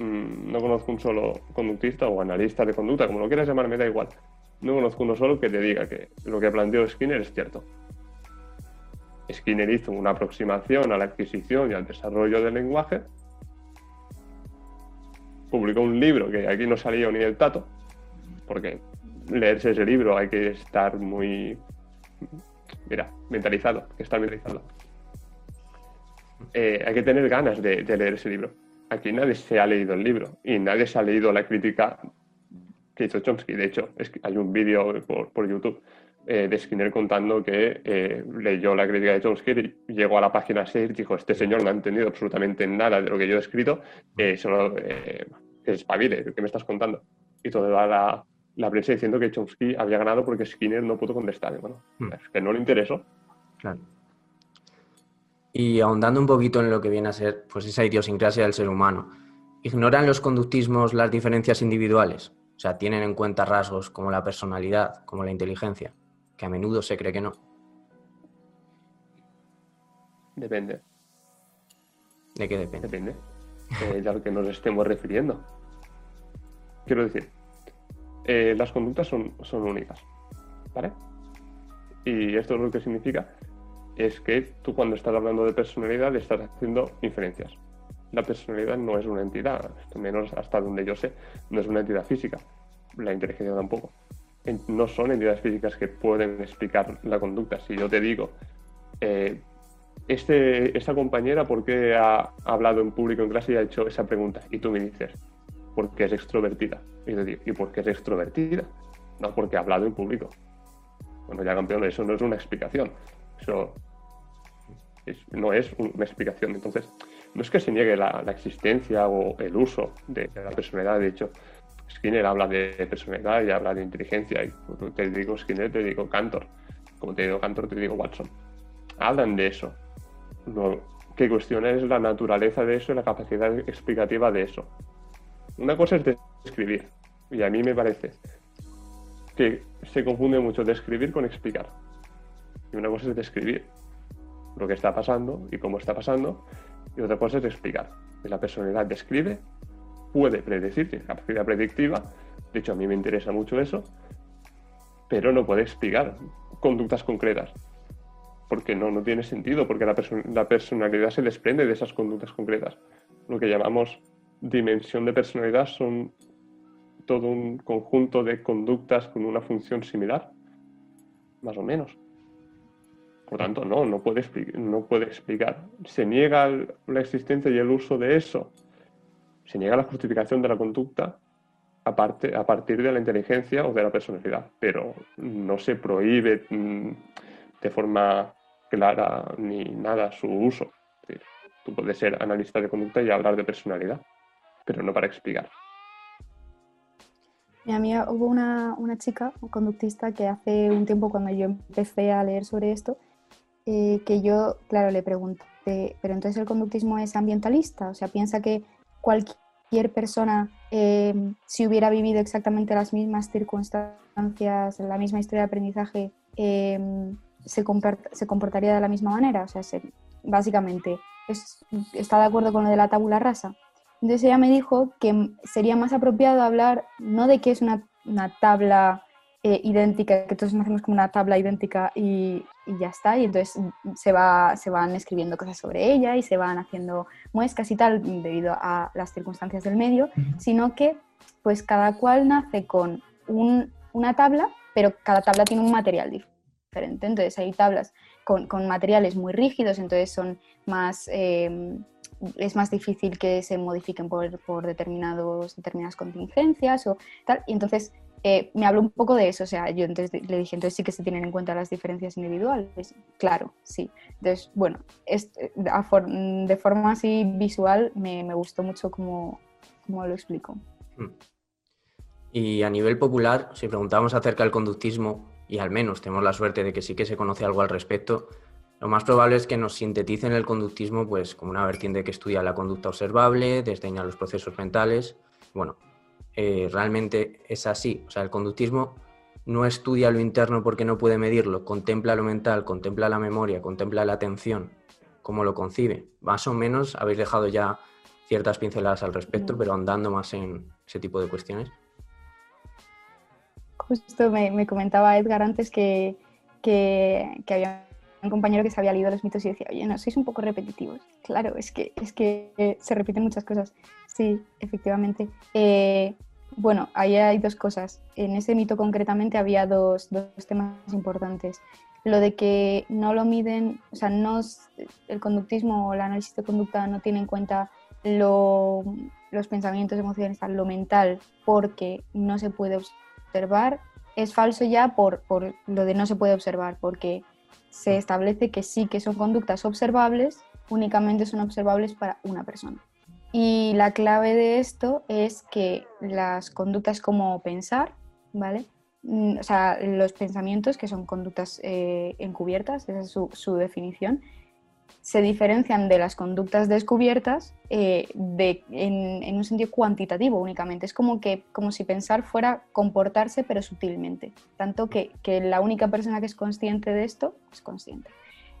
Mm, no conozco un solo conductista o analista de conducta, como lo quieras llamar, me da igual. No conozco uno solo que te diga que lo que planteó Skinner es cierto. Skinner hizo una aproximación a la adquisición y al desarrollo del lenguaje, publicó un libro que aquí no salió ni el tato, porque leerse ese libro hay que estar muy, mira, mentalizado, que estar mentalizado. Eh, hay que tener ganas de, leer ese libro. Aquí nadie se ha leído el libro y nadie se ha leído la crítica que hizo Chomsky. De hecho, es que hay un vídeo por YouTube eh, de Skinner contando que eh, leyó la crítica de Chomsky y llegó a la página 6 y dijo, este señor no ha entendido absolutamente nada de lo que yo he escrito, eh, solo que espabile, ¿qué me estás contando? Y toda la, la, prensa diciendo que Chomsky había ganado porque Skinner no pudo contestar. Bueno, hmm. es que no le interesó. Claro. Y ahondando un poquito en lo que viene a ser pues, esa idiosincrasia del ser humano, ¿ignoran los conductismos las diferencias individuales? O sea, ¿tienen en cuenta rasgos como la personalidad, como la inteligencia? que a menudo se cree que no. Depende. ¿De qué depende? Depende eh, de lo que nos estemos refiriendo. Quiero decir, eh, las conductas son, son únicas, ¿vale? Y esto lo que significa es que tú cuando estás hablando de personalidad estás haciendo inferencias. La personalidad no es una entidad, menos hasta donde yo sé, no es una entidad física. La inteligencia tampoco no son entidades físicas que pueden explicar la conducta. Si yo te digo, eh, este, esta compañera, ¿por qué ha hablado en público en clase y ha hecho esa pregunta? Y tú me dices, porque es extrovertida. Y te digo, ¿y por qué es extrovertida? No, porque ha hablado en público. Bueno, ya campeón, eso no es una explicación. Eso no es una explicación. Entonces, no es que se niegue la existencia o el uso de la personalidad. De hecho, Skinner habla de personalidad y habla de inteligencia. Y te digo Skinner, te digo Cantor. Como te digo Cantor, te digo Watson. Hablan de eso. Lo que cuestiona es la naturaleza de eso y la capacidad explicativa de eso. Una cosa es describir. Y a mí me parece que se confunde mucho describir con explicar. Y una cosa es describir lo que está pasando y cómo está pasando. Y otra cosa es explicar. Y la personalidad describe puede predecir, tiene capacidad predictiva, de hecho a mí me interesa mucho eso, pero no puede explicar conductas concretas, porque no, no tiene sentido, porque la, la personalidad se desprende de esas conductas concretas. Lo que llamamos dimensión de personalidad son todo un conjunto de conductas con una función similar, más o menos. Por tanto, no, no puede, no puede explicar. Se niega la existencia y el uso de eso se niega la justificación de la conducta a, partir de la inteligencia o de la personalidad, pero no se prohíbe mm, de forma clara ni nada su uso. tú puedes ser analista de conducta y hablar de personalidad, pero no para explicar. Mi amiga, hubo una, una chica, un conductista, que hace un tiempo cuando yo empecé a leer sobre esto, eh, que yo, claro, le pregunté, pero entonces el conductismo es ambientalista, o sea, piensa que cualquier persona, eh, si hubiera vivido exactamente las mismas circunstancias, la misma historia de aprendizaje, eh, se, se, comportaría de la misma manera, o sea, básicamente, ¿está de acuerdo con lo de la tabula rasa? Entonces ella me dijo que sería más apropiado hablar no de que es una, una tabla eh, idéntica, que todos hacemos como una tabla idéntica y, y, ya está, y entonces se, va, se van escribiendo cosas sobre ella y se van haciendo muescas y tal debido a las circunstancias del medio, sino que pues cada cual nace con un, una tabla, pero cada tabla tiene un material diferente. Entonces hay tablas con, con materiales muy rígidos, entonces son más... Eh, es más difícil que se modifiquen por, por determinados, determinadas contingencias o tal. Y entonces eh, me habló un poco de eso, o sea, yo entonces le dije, entonces sí que se tienen en cuenta las diferencias individuales. Claro, sí. Entonces, bueno, de forma así visual me, me gustó mucho cómo, cómo, lo explico. Hmm. Y a nivel popular, si preguntamos acerca del conductismo, y al menos tenemos la suerte de que sí que se conoce algo al respecto, lo más probable es que nos sinteticen el conductismo pues, como una vertiente que estudia la conducta observable, desdeña los procesos mentales. Bueno, eh, realmente es así. O sea, el conductismo no estudia lo interno porque no puede medirlo, contempla lo mental, contempla la memoria, contempla la atención, cómo lo concibe. Más o menos habéis dejado ya ciertas pinceladas al respecto, pero andando más en ese tipo de cuestiones. Justo me, comentaba Edgar antes que, que, que había un compañero que se había leído los mitos y decía, oye, no, sois un poco repetitivos. Claro, es que, es que eh, se repiten muchas cosas. Sí, efectivamente. Eh, bueno, ahí hay dos cosas. En ese mito concretamente había dos, dos, temas importantes. Lo de que no lo miden, o sea, no, el conductismo o el análisis de conducta no tiene en cuenta lo, los pensamientos, emociones, lo mental, porque no se puede observar. Es falso ya por, por lo de no se puede observar, porque se establece que sí que son conductas observables, únicamente son observables para una persona. Y la clave de esto es que las conductas como pensar, ¿vale? Mm, o sea, los pensamientos, que son conductas eh, encubiertas, esa es su, su definición, se diferencian de las conductas descubiertas eh, en, un sentido cuantitativo únicamente. Es como, que, como si pensar fuera comportarse, pero sutilmente. Tanto que, que la única persona que es consciente de esto es consciente.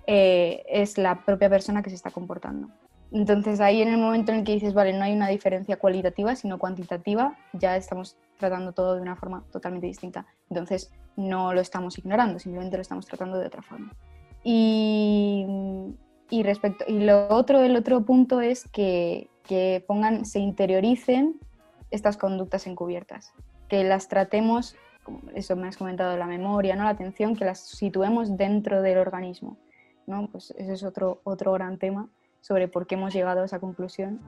Eh, es la propia persona que se está comportando. Entonces ahí en el momento en el que dices, vale, no hay una diferencia cualitativa, sino cuantitativa, ya estamos tratando todo de una forma totalmente distinta. Entonces no lo estamos ignorando, simplemente lo estamos tratando de otra forma. Y y, respecto, y lo otro, el otro punto es que, que pongan, se interioricen estas conductas encubiertas, que las tratemos, eso me has comentado, la memoria, ¿no? la atención, que las situemos dentro del organismo. ¿no? Pues ese es otro, otro gran tema sobre por qué hemos llegado a esa conclusión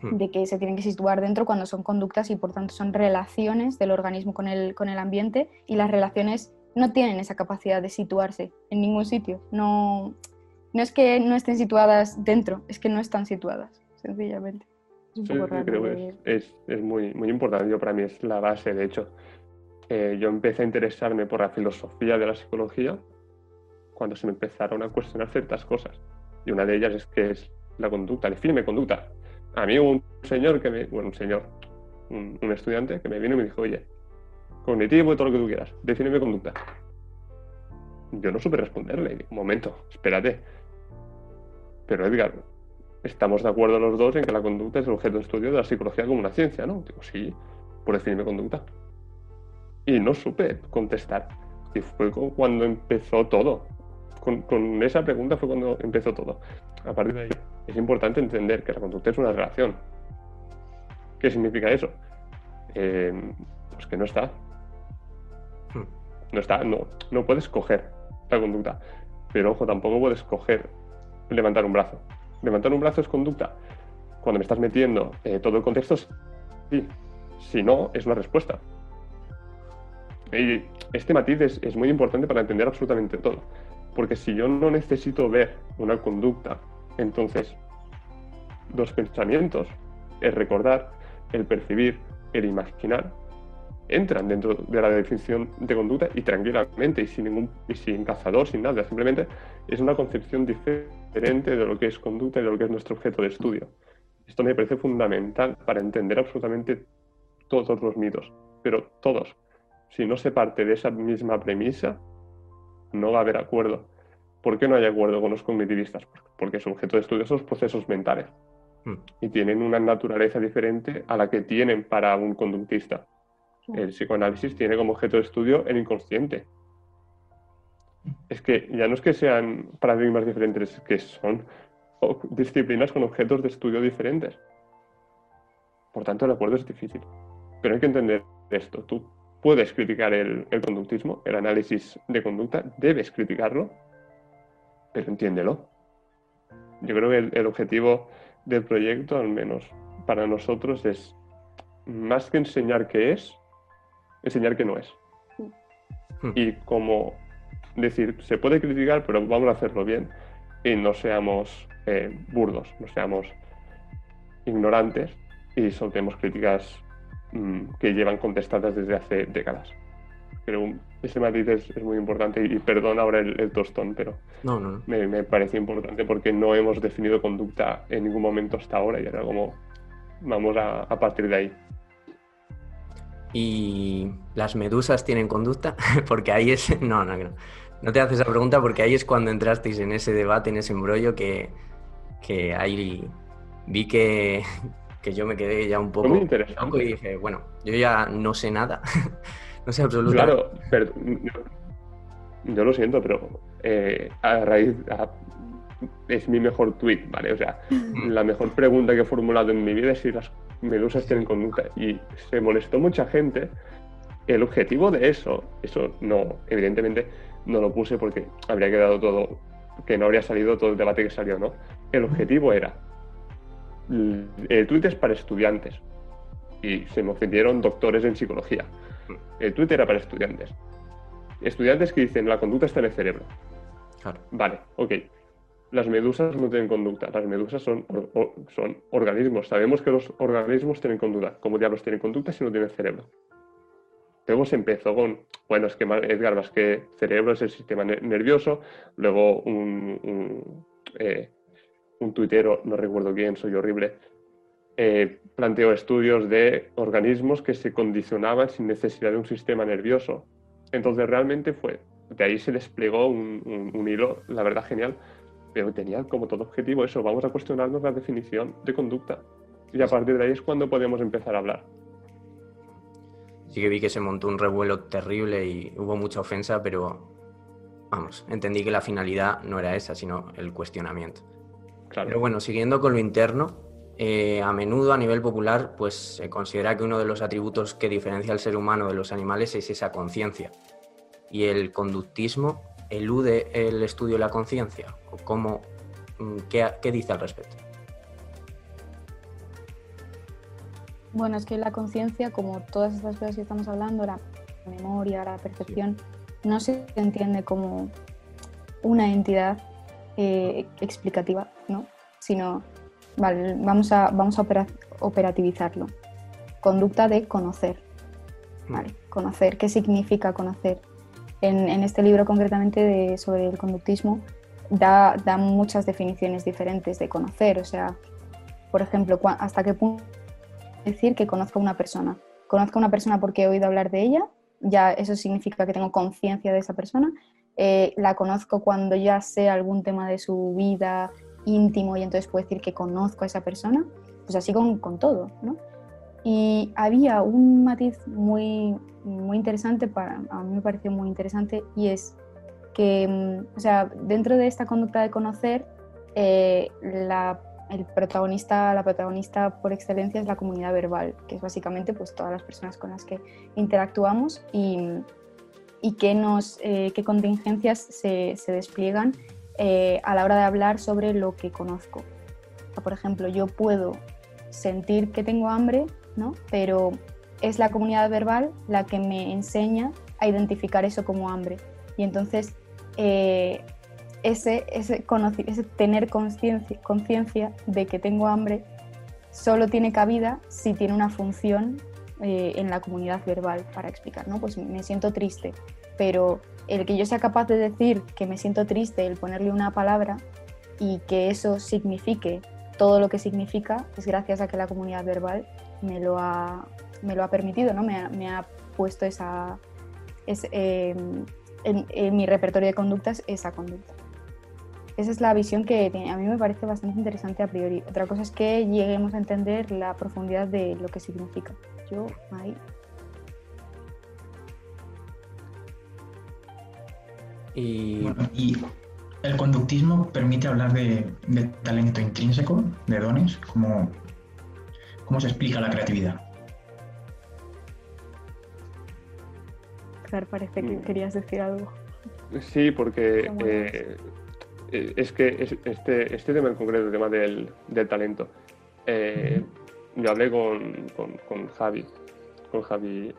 hmm. de que se tienen que situar dentro cuando son conductas y por tanto son relaciones del organismo con el, con el ambiente y las relaciones no tienen esa capacidad de situarse en ningún sitio. No, no es que no estén situadas dentro, es que no están situadas, sencillamente. Es un poco raro. Creo que es, es, muy, muy importante. Yo, para mí es la base. De hecho, eh, yo empecé a interesarme por la filosofía de la psicología cuando se me empezaron a cuestionar ciertas cosas. Y una de ellas es que es la conducta, define conducta. A mí hubo un señor que me, bueno, un señor, un, un, estudiante que me vino y me dijo, oye, cognitivo y todo lo que tú quieras, defíneme conducta. Yo no supe responderle. Un momento, espérate. Pero Edgar, estamos de acuerdo los dos en que la conducta es el objeto de estudio de la psicología como una ciencia, ¿no? Digo, sí, por definirme conducta. Y no supe contestar. Y fue cuando empezó todo. Con, esa pregunta fue cuando empezó todo. A partir de ahí, es importante entender que la conducta es una relación. ¿Qué significa eso? Eh, pues que no está. Hmm. No está, no, no puedes coger la conducta. Pero ojo, tampoco puedes coger levantar un brazo. Levantar un brazo es conducta. Cuando me estás metiendo eh, todo el contexto, sí. Si no, es una respuesta. Y este matiz es, muy importante para entender absolutamente todo. Porque si yo no necesito ver una conducta, entonces los pensamientos, el recordar, el percibir, el imaginar, entran dentro de la definición de conducta y tranquilamente y sin ningún y sin cazador, sin nada, simplemente es una concepción diferente de lo que es conducta y de lo que es nuestro objeto de estudio. Esto me parece fundamental para entender absolutamente todos los mitos, pero todos. Si no se parte de esa misma premisa, no va a haber acuerdo. ¿Por qué no hay acuerdo con los cognitivistas? Porque su objeto de estudio son los procesos mentales hmm. y tienen una naturaleza diferente a la que tienen para un conductista. El psicoanálisis tiene como objeto de estudio el inconsciente. Es que ya no es que sean paradigmas diferentes, es que son disciplinas con objetos de estudio diferentes. Por tanto, el acuerdo es difícil. Pero hay que entender esto. Tú puedes criticar el, conductismo, el análisis de conducta, debes criticarlo, pero entiéndelo. Yo creo que el objetivo del proyecto, al menos para nosotros, es más que enseñar qué es, enseñar que no es. Hmm. Y como decir, se puede criticar, pero vamos a hacerlo bien y no seamos eh, burdos, no seamos ignorantes y soltemos críticas mm, que llevan contestadas desde hace décadas. Pero ese matiz es, muy importante y, perdón ahora el, tostón, pero no, no, Me, parece importante porque no hemos definido conducta en ningún momento hasta ahora y ahora como vamos a partir de ahí. ¿Y las medusas tienen conducta? porque ahí es... No, no, no. No te haces esa pregunta porque ahí es cuando entrasteis en ese debate, en ese embrollo que, que ahí vi que, que yo me quedé ya un poco loco y dije, bueno, yo ya no sé nada, no sé absolutamente. Claro, pero, yo lo siento, pero eh, a raíz, es mi mejor tweet, ¿vale? O sea, mm. la mejor pregunta que he formulado en mi vida es si las medusas tienen conducta. Y se molestó mucha gente. El objetivo de eso, eso no, evidentemente no lo puse porque habría quedado todo, que no habría salido todo el debate que salió, ¿no? El objetivo era, el tweet es para estudiantes y se me ofendieron doctores en psicología. El tweet era para estudiantes. Estudiantes que dicen, la conducta está en el cerebro. Vale, ok las medusas no tienen conducta, las medusas son, son organismos. Sabemos que los organismos tienen conducta. ¿Cómo diablos tienen conducta si no tienen cerebro? Luego se empezó con, bueno, es que Edgar, más que cerebro es el sistema nervioso, luego un, un, eh, tuitero, no recuerdo quién, soy horrible, eh, planteó estudios de organismos que se condicionaban sin necesidad de un sistema nervioso. Entonces realmente fue, de ahí se desplegó un hilo, la verdad, genial, pero tenía como todo objetivo eso, vamos a cuestionarnos la definición de conducta. Y a partir de ahí es cuando podemos empezar a hablar. Sí que vi que se montó un revuelo terrible y hubo mucha ofensa, pero vamos, entendí que la finalidad no era esa, sino el cuestionamiento. Claro. Pero bueno, siguiendo con lo interno, eh, a menudo a nivel popular pues se considera que uno de los atributos que diferencia al ser humano de los animales es esa conciencia. Y el conductismo elude el estudio de la conciencia? ¿Cómo, mm, qué, dice al respecto? Bueno, es que la conciencia, como todas estas cosas que estamos hablando, la memoria, la percepción, no se entiende como una entidad eh, explicativa, ¿no? Sino, vale, vamos a, vamos a operativizarlo. Conducta de conocer. Vale, mm. conocer. ¿Qué significa conocer? En, este libro concretamente sobre el conductismo da, muchas definiciones diferentes de conocer, o sea, por ejemplo, hasta qué punto decir que conozco a una persona. Conozco a una persona porque he oído hablar de ella, ya eso significa que tengo conciencia de esa persona. Eh, la conozco cuando ya sé algún tema de su vida íntimo y entonces puedo decir que conozco a esa persona. Pues así con, con todo, ¿no? Y había un matiz muy, muy interesante, para, a mí me pareció muy interesante, y es que, mm, o sea, dentro de esta conducta de conocer, eh, la, el protagonista, la protagonista por excelencia es la comunidad verbal, que es básicamente pues todas las personas con las que interactuamos y, y qué, nos, eh, qué contingencias se, se despliegan eh, a la hora de hablar sobre lo que conozco. por ejemplo, yo puedo sentir que tengo hambre ¿no? Pero es la comunidad verbal la que me enseña a identificar eso como hambre. Y entonces eh, ese, ese, tener conciencia de que tengo hambre solo tiene cabida si tiene una función eh, en la comunidad verbal para explicar, ¿no? Pues me siento triste, pero el que yo sea capaz de decir que me siento triste, el ponerle una palabra y que eso signifique todo lo que significa, es gracias a que la comunidad verbal me lo ha, me lo ha permitido, ¿no? me, ha, puesto esa, em, en, mi repertorio de conductas esa conducta. Esa es la visión que a mí me parece bastante interesante a priori. Otra cosa es que lleguemos a entender la profundidad de lo que significa. Yo ahí Y... el conductismo permite hablar de, talento intrínseco, de dones, como ¿cómo se explica la creatividad? Parece que mm. querías decir algo. Sí, porque eh, eh, es que este, este tema en concreto, el tema del, talento, eh, yo hablé con, con, Javi, con Javi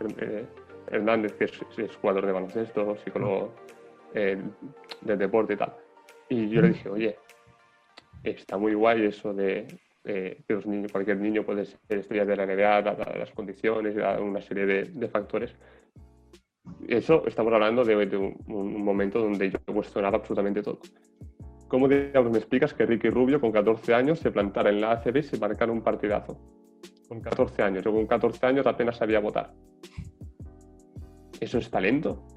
Hernández, que es, jugador de baloncesto, psicólogo de deporte y tal. Y yo le dije, oye, está muy guay eso de que los niños, cualquier niño puede ser estrella de la NBA, dadas las condiciones, una serie de, factores. Eso estamos hablando de, un, momento donde yo cuestionaba absolutamente todo. ¿Cómo me explicas que Ricky Rubio con 14 años se plantara en la ACB y se marcara un partidazo? Con 14 años. Yo con 14 años apenas sabía votar. ¿Eso es talento?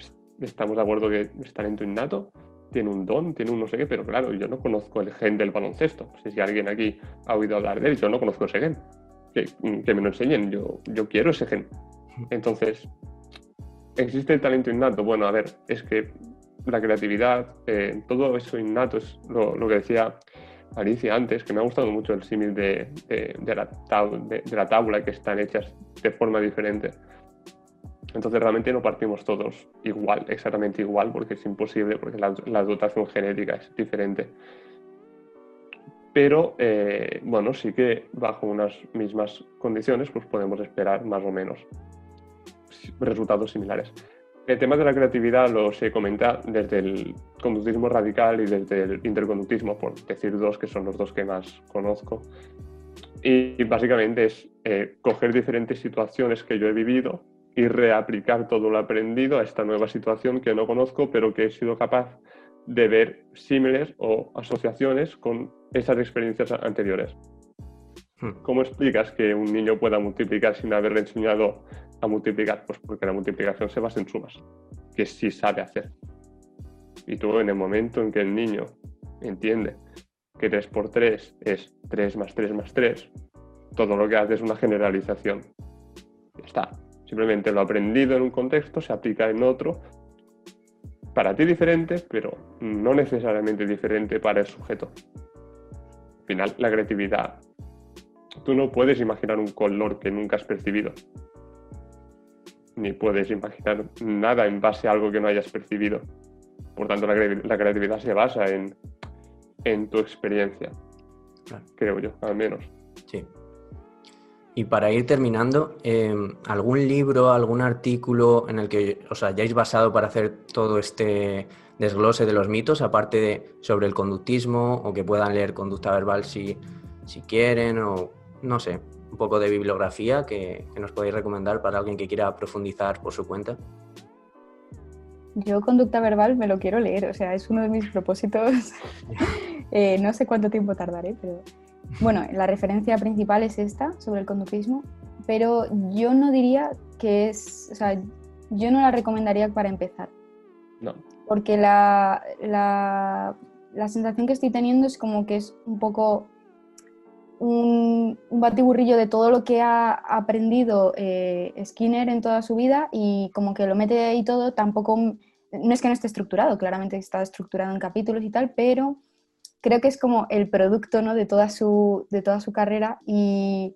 estamos de acuerdo que es talento innato, tiene un don, tiene un no sé qué, pero claro, yo no conozco el gen del baloncesto. Sé si alguien aquí ha oído hablar de él, yo no conozco ese gen. Que, me lo enseñen, yo, yo quiero ese gen. Entonces, ¿existe el talento innato? Bueno, a ver, es que la creatividad, eh, todo eso innato es lo, que decía Alicia antes, que me ha gustado mucho el símil de, de, la, de, la tabla que están hechas de forma diferente. Entonces realmente no partimos todos igual, exactamente igual, porque es imposible, porque la, dotación genética es diferente. Pero eh, bueno, sí que bajo unas mismas condiciones pues podemos esperar más o menos resultados similares. El tema de la creatividad lo se comenta desde el conductismo radical y desde el interconductismo, por decir dos que son los dos que más conozco. Y básicamente es eh, coger diferentes situaciones que yo he vivido y reaplicar todo lo aprendido a esta nueva situación que no conozco, pero que he sido capaz de ver símiles o asociaciones con esas experiencias anteriores. Hmm. ¿Cómo explicas que un niño pueda multiplicar sin haberle enseñado a multiplicar? Pues porque la multiplicación se basa en sumas, que sí sabe hacer. Y tú en el momento en que el niño entiende que 3 por 3 es 3 más 3 más 3, todo lo que hace es una generalización. está. Simplemente lo aprendido en un contexto se aplica en otro, para ti diferente, pero no necesariamente diferente para el sujeto. Al final, la creatividad. Tú no puedes imaginar un color que nunca has percibido. Ni puedes imaginar nada en base a algo que no hayas percibido. Por tanto, la, creatividad se basa en, en tu experiencia. Creo yo, al menos. Sí. Y para ir terminando, em, ¿algún libro, algún artículo en el que os hayáis basado para hacer todo este desglose de los mitos, aparte de sobre el conductismo o que puedan leer conducta verbal si, si quieren o no sé, un poco de bibliografía que, nos podéis recomendar para alguien que quiera profundizar por su cuenta? Yo conducta verbal me lo quiero leer, o sea, es uno de mis propósitos. Eh, no sé cuánto tiempo tardaré, pero bueno, la referencia principal es esta, sobre el conductismo, pero yo no diría que es, o sea, yo no la recomendaría para empezar. No. Porque la, la, sensación que estoy teniendo es como que es un poco un, batiburrillo de todo lo que ha aprendido eh, Skinner en toda su vida y como que lo mete ahí todo, tampoco, no es que no esté estructurado, claramente está estructurado en capítulos y tal, pero creo que es como el producto ¿no? de, toda su, de toda su carrera y,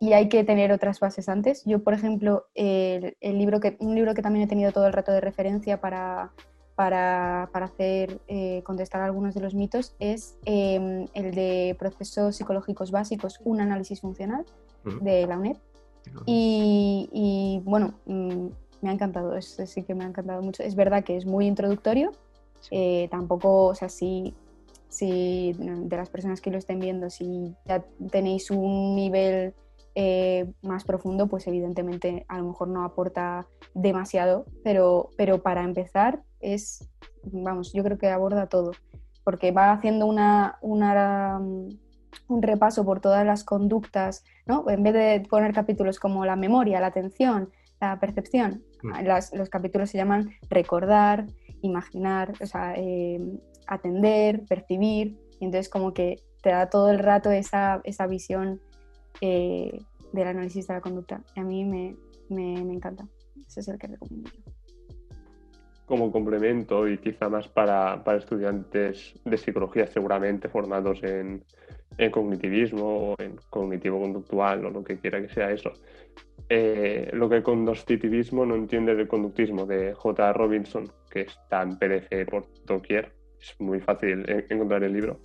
y, hay que tener otras bases antes. Yo, por ejemplo, el, el, libro que, un libro que también he tenido todo el rato de referencia para, para, para hacer, eh, contestar algunos de los mitos es em, el de procesos psicológicos básicos, un análisis funcional de la UNED. Y, y bueno, mm, me ha encantado, es, sí que me ha encantado mucho. Es verdad que es muy introductorio, eh, tampoco, o sea, sí si de las personas que lo estén viendo, si ya tenéis un nivel eh, más profundo, pues evidentemente a lo mejor no aporta demasiado, pero, pero para empezar es, vamos, yo creo que aborda todo, porque va haciendo una, una, un repaso por todas las conductas, ¿no? En vez de poner capítulos como la memoria, la atención, la percepción, mm. los capítulos se llaman recordar, imaginar, o sea, eh, atender, percibir, y entonces como que te da todo el rato esa, esa visión eh, del análisis de la conducta. Y a mí me, me, encanta. Ese es el que recomiendo. Como complemento y quizá más para, para estudiantes de psicología seguramente formados en, en cognitivismo o en cognitivo conductual o lo que quiera que sea eso. Eh, lo que el conductivismo no entiende del conductismo de J. Robinson, que está en PDF por doquier, es muy fácil encontrar el libro.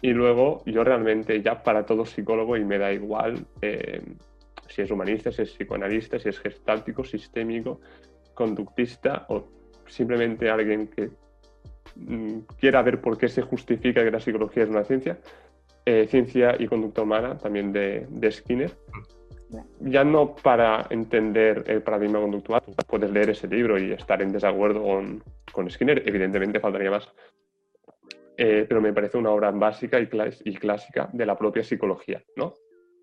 Y luego yo realmente ya para todo psicólogo y me da igual eh, si es humanista, si es psicoanalista, si es gestáltico, sistémico, conductista o simplemente alguien que mm, quiera ver por qué se justifica que la psicología es una ciencia, eh, ciencia y Conducta Humana, también de, Skinner. Ya no para entender el paradigma conductual, puedes leer ese libro y estar en desacuerdo con, Skinner, evidentemente faltaría más, eh, pero me parece una obra básica y, clásica de la propia psicología. ¿no?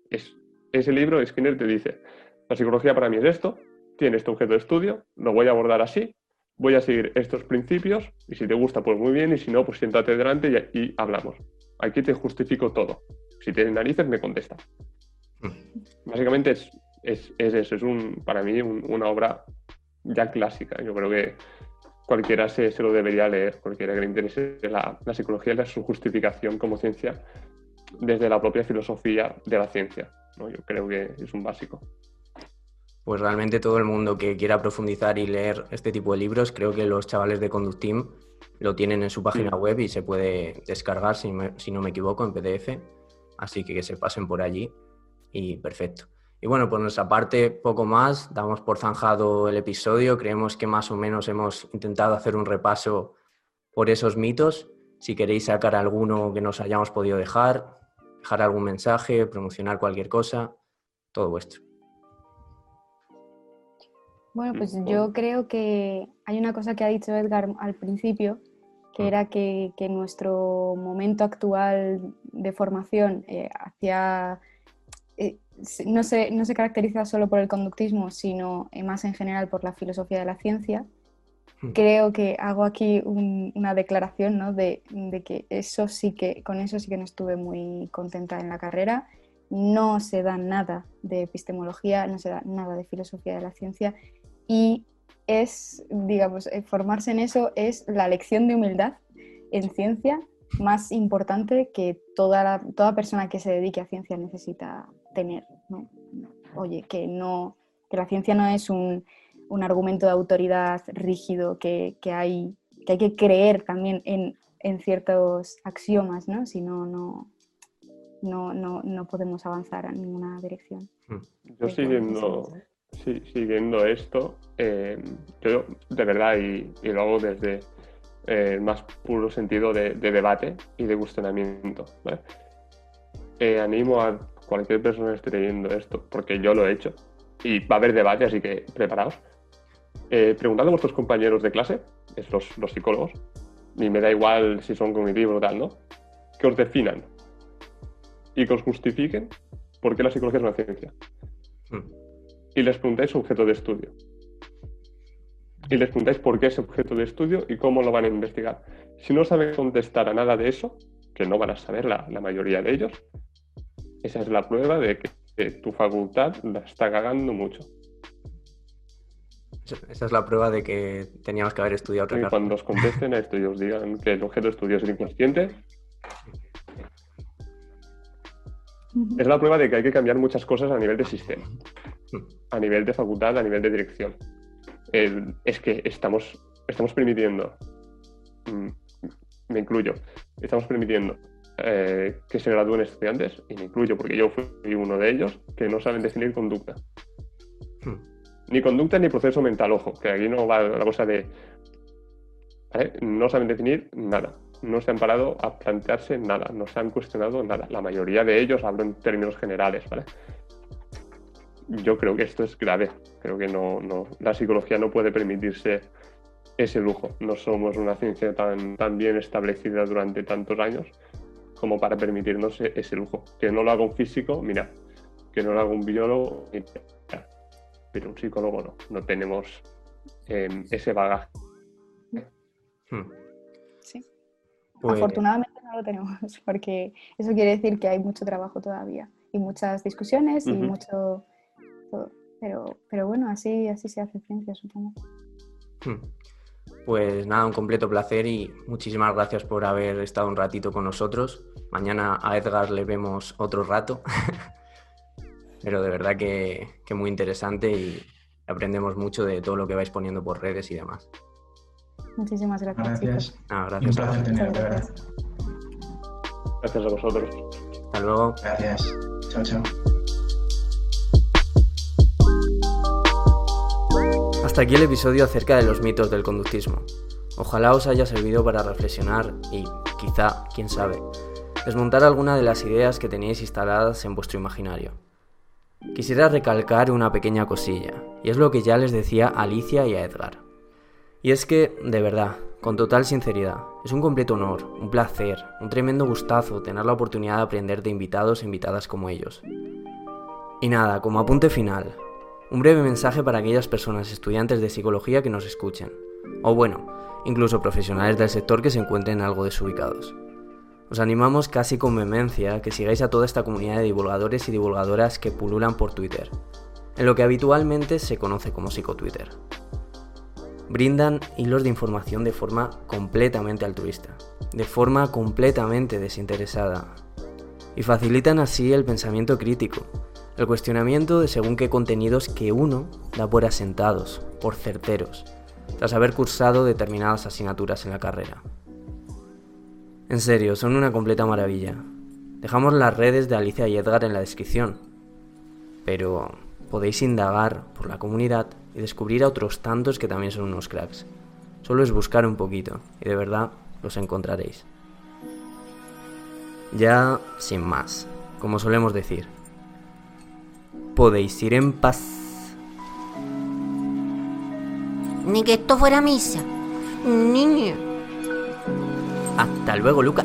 Es, ese libro, Skinner te dice, la psicología para mí es esto, tiene este objeto de estudio, lo voy a abordar así, voy a seguir estos principios y si te gusta, pues muy bien, y si no, pues siéntate delante y hablamos. Aquí te justifico todo. Si tienes narices, me contesta. Mm. Básicamente es, es, eso, es un, para mí una obra ya clásica. Yo creo que cualquiera se, se lo debería leer, cualquiera que le interese la, la psicología y su justificación como ciencia desde la propia filosofía de la ciencia. ¿no? Yo creo que es un básico. Pues realmente todo el mundo que quiera profundizar y leer este tipo de libros, creo que los chavales de Conductim lo tienen en su página web y se puede descargar, si, no me equivoco, en PDF. Así que que se pasen por allí y perfecto. Y bueno, por nuestra parte, poco más. Damos por zanjado el episodio. Creemos que más o menos hemos intentado hacer un repaso por esos mitos. Si queréis sacar alguno que nos hayamos podido dejar, dejar algún mensaje, promocionar cualquier cosa, todo vuestro. Bueno, pues yo creo que hay una cosa que ha dicho Edgar al principio, que ah. era que, nuestro momento actual de formación eh, hacia, eh, no, se, no, se, caracteriza solo por el conductismo, sino eh, más en general por la filosofía de la ciencia. Hmm. Creo que hago aquí una declaración ¿no? de, de, que eso sí que, con eso sí que no estuve muy contenta en la carrera. No se da nada de epistemología, no se da nada de filosofía de la ciencia y es, digamos, eh, formarse en eso es la lección de humildad en ciencia más importante que toda, toda persona que se dedique a ciencia necesita tener. Oye, que, no, que la ciencia no es un, argumento de autoridad rígido que, hay, que hay que creer también en, ciertos axiomas, ¿no? si no, no, no, no podemos avanzar en ninguna dirección. Yo siguiendo, Sí, siguiendo esto, eh, yo de verdad, y, lo hago desde el eh, más puro sentido de, debate y de cuestionamiento. Eh, animo a cualquier persona que esté leyendo esto, porque yo lo he hecho, y va a haber debate, así que preparaos. preguntad a vuestros compañeros de clase, es los, psicólogos, y me da igual si son cognitivos o tal, ¿no? Que os definan y que os justifiquen por qué la psicología es una ciencia. Hmm y les preguntáis su objeto de estudio. Y les preguntáis por qué es objeto de estudio y cómo lo van a investigar. Si no saben contestar a nada de eso, que no van a saber la, mayoría de ellos, esa es la prueba de que, tu facultad la está cagando mucho. Esa es la prueba de que teníamos que haber estudiado otra Y cuando os contesten a esto y os digan que el objeto de estudio es el inconsciente, es la prueba de que hay que cambiar muchas cosas a nivel de sistema a nivel de facultad, a nivel de dirección. es que estamos, estamos permitiendo, mm, me incluyo, estamos permitiendo eh, que se gradúen estudiantes, y me incluyo porque yo fui uno de ellos, que no saben definir conducta. Hmm. Ni conducta ni proceso mental, ojo, que aquí no va la cosa de... No saben definir nada, no se han parado a plantearse nada, no se han cuestionado nada. La mayoría de ellos, hablo en términos generales, ¿vale? Yo creo que esto es grave. Creo que no, no, la psicología no puede permitirse ese lujo. No somos una ciencia tan, tan bien establecida durante tantos años como para permitirnos e-, ese lujo. Que no lo haga un físico, mira, que no lo haga un biólogo, pero un psicólogo no. No tenemos em, ese bagaje. Hmm. Sí. Pues Afortunadamente no lo tenemos, porque eso quiere decir que hay mucho trabajo todavía y muchas discusiones y mucho Pero, pero bueno, así, así se hace ciencia, supongo. Hmm. Pues nada, un completo placer y muchísimas gracias por haber estado un ratito con nosotros. Mañana a Edgar le vemos otro rato, pero de verdad que, muy interesante y aprendemos mucho de todo lo que vais poniendo por redes y demás. Muchísimas gracias. Gracias. gracias. Un placer tenerte, Gracias a vosotros. Hasta luego. Gracias. Chao, chao. Hasta aquí el episodio acerca de los mitos del conductismo. Ojalá os haya servido para reflexionar y, quizá, quién sabe, desmontar alguna de las ideas que teníais instaladas en vuestro imaginario. Quisiera recalcar una pequeña cosilla, y es lo que ya les decía a Alicia y a Edgar. Y es que, de verdad, con total sinceridad, es un completo honor, un placer, un tremendo gustazo tener la oportunidad de aprender de invitados e invitadas como ellos. Y nada, como apunte final, un breve mensaje para aquellas personas estudiantes de psicología que nos escuchen, o bueno, incluso profesionales del sector que se encuentren algo desubicados. Os animamos casi con vehemencia que sigáis a toda esta comunidad de divulgadores y divulgadoras que pululan por Twitter, en lo que habitualmente se conoce como psicotwitter. Brindan hilos de información de forma completamente altruista, de forma completamente desinteresada, y facilitan así el pensamiento crítico, el cuestionamiento de según qué contenidos que uno da por asentados, por certeros, tras haber cursado determinadas asignaturas en la carrera. En serio, son una completa maravilla. Dejamos las redes de Alicia y Edgar en la descripción, pero podéis indagar por la comunidad y descubrir a otros tantos que también son unos cracks. Solo es buscar un poquito y de verdad los encontraréis. Ya sin más, como solemos decir, podéis ir en paz. Ni que esto fuera misa. Niño. Hasta luego, Lucas.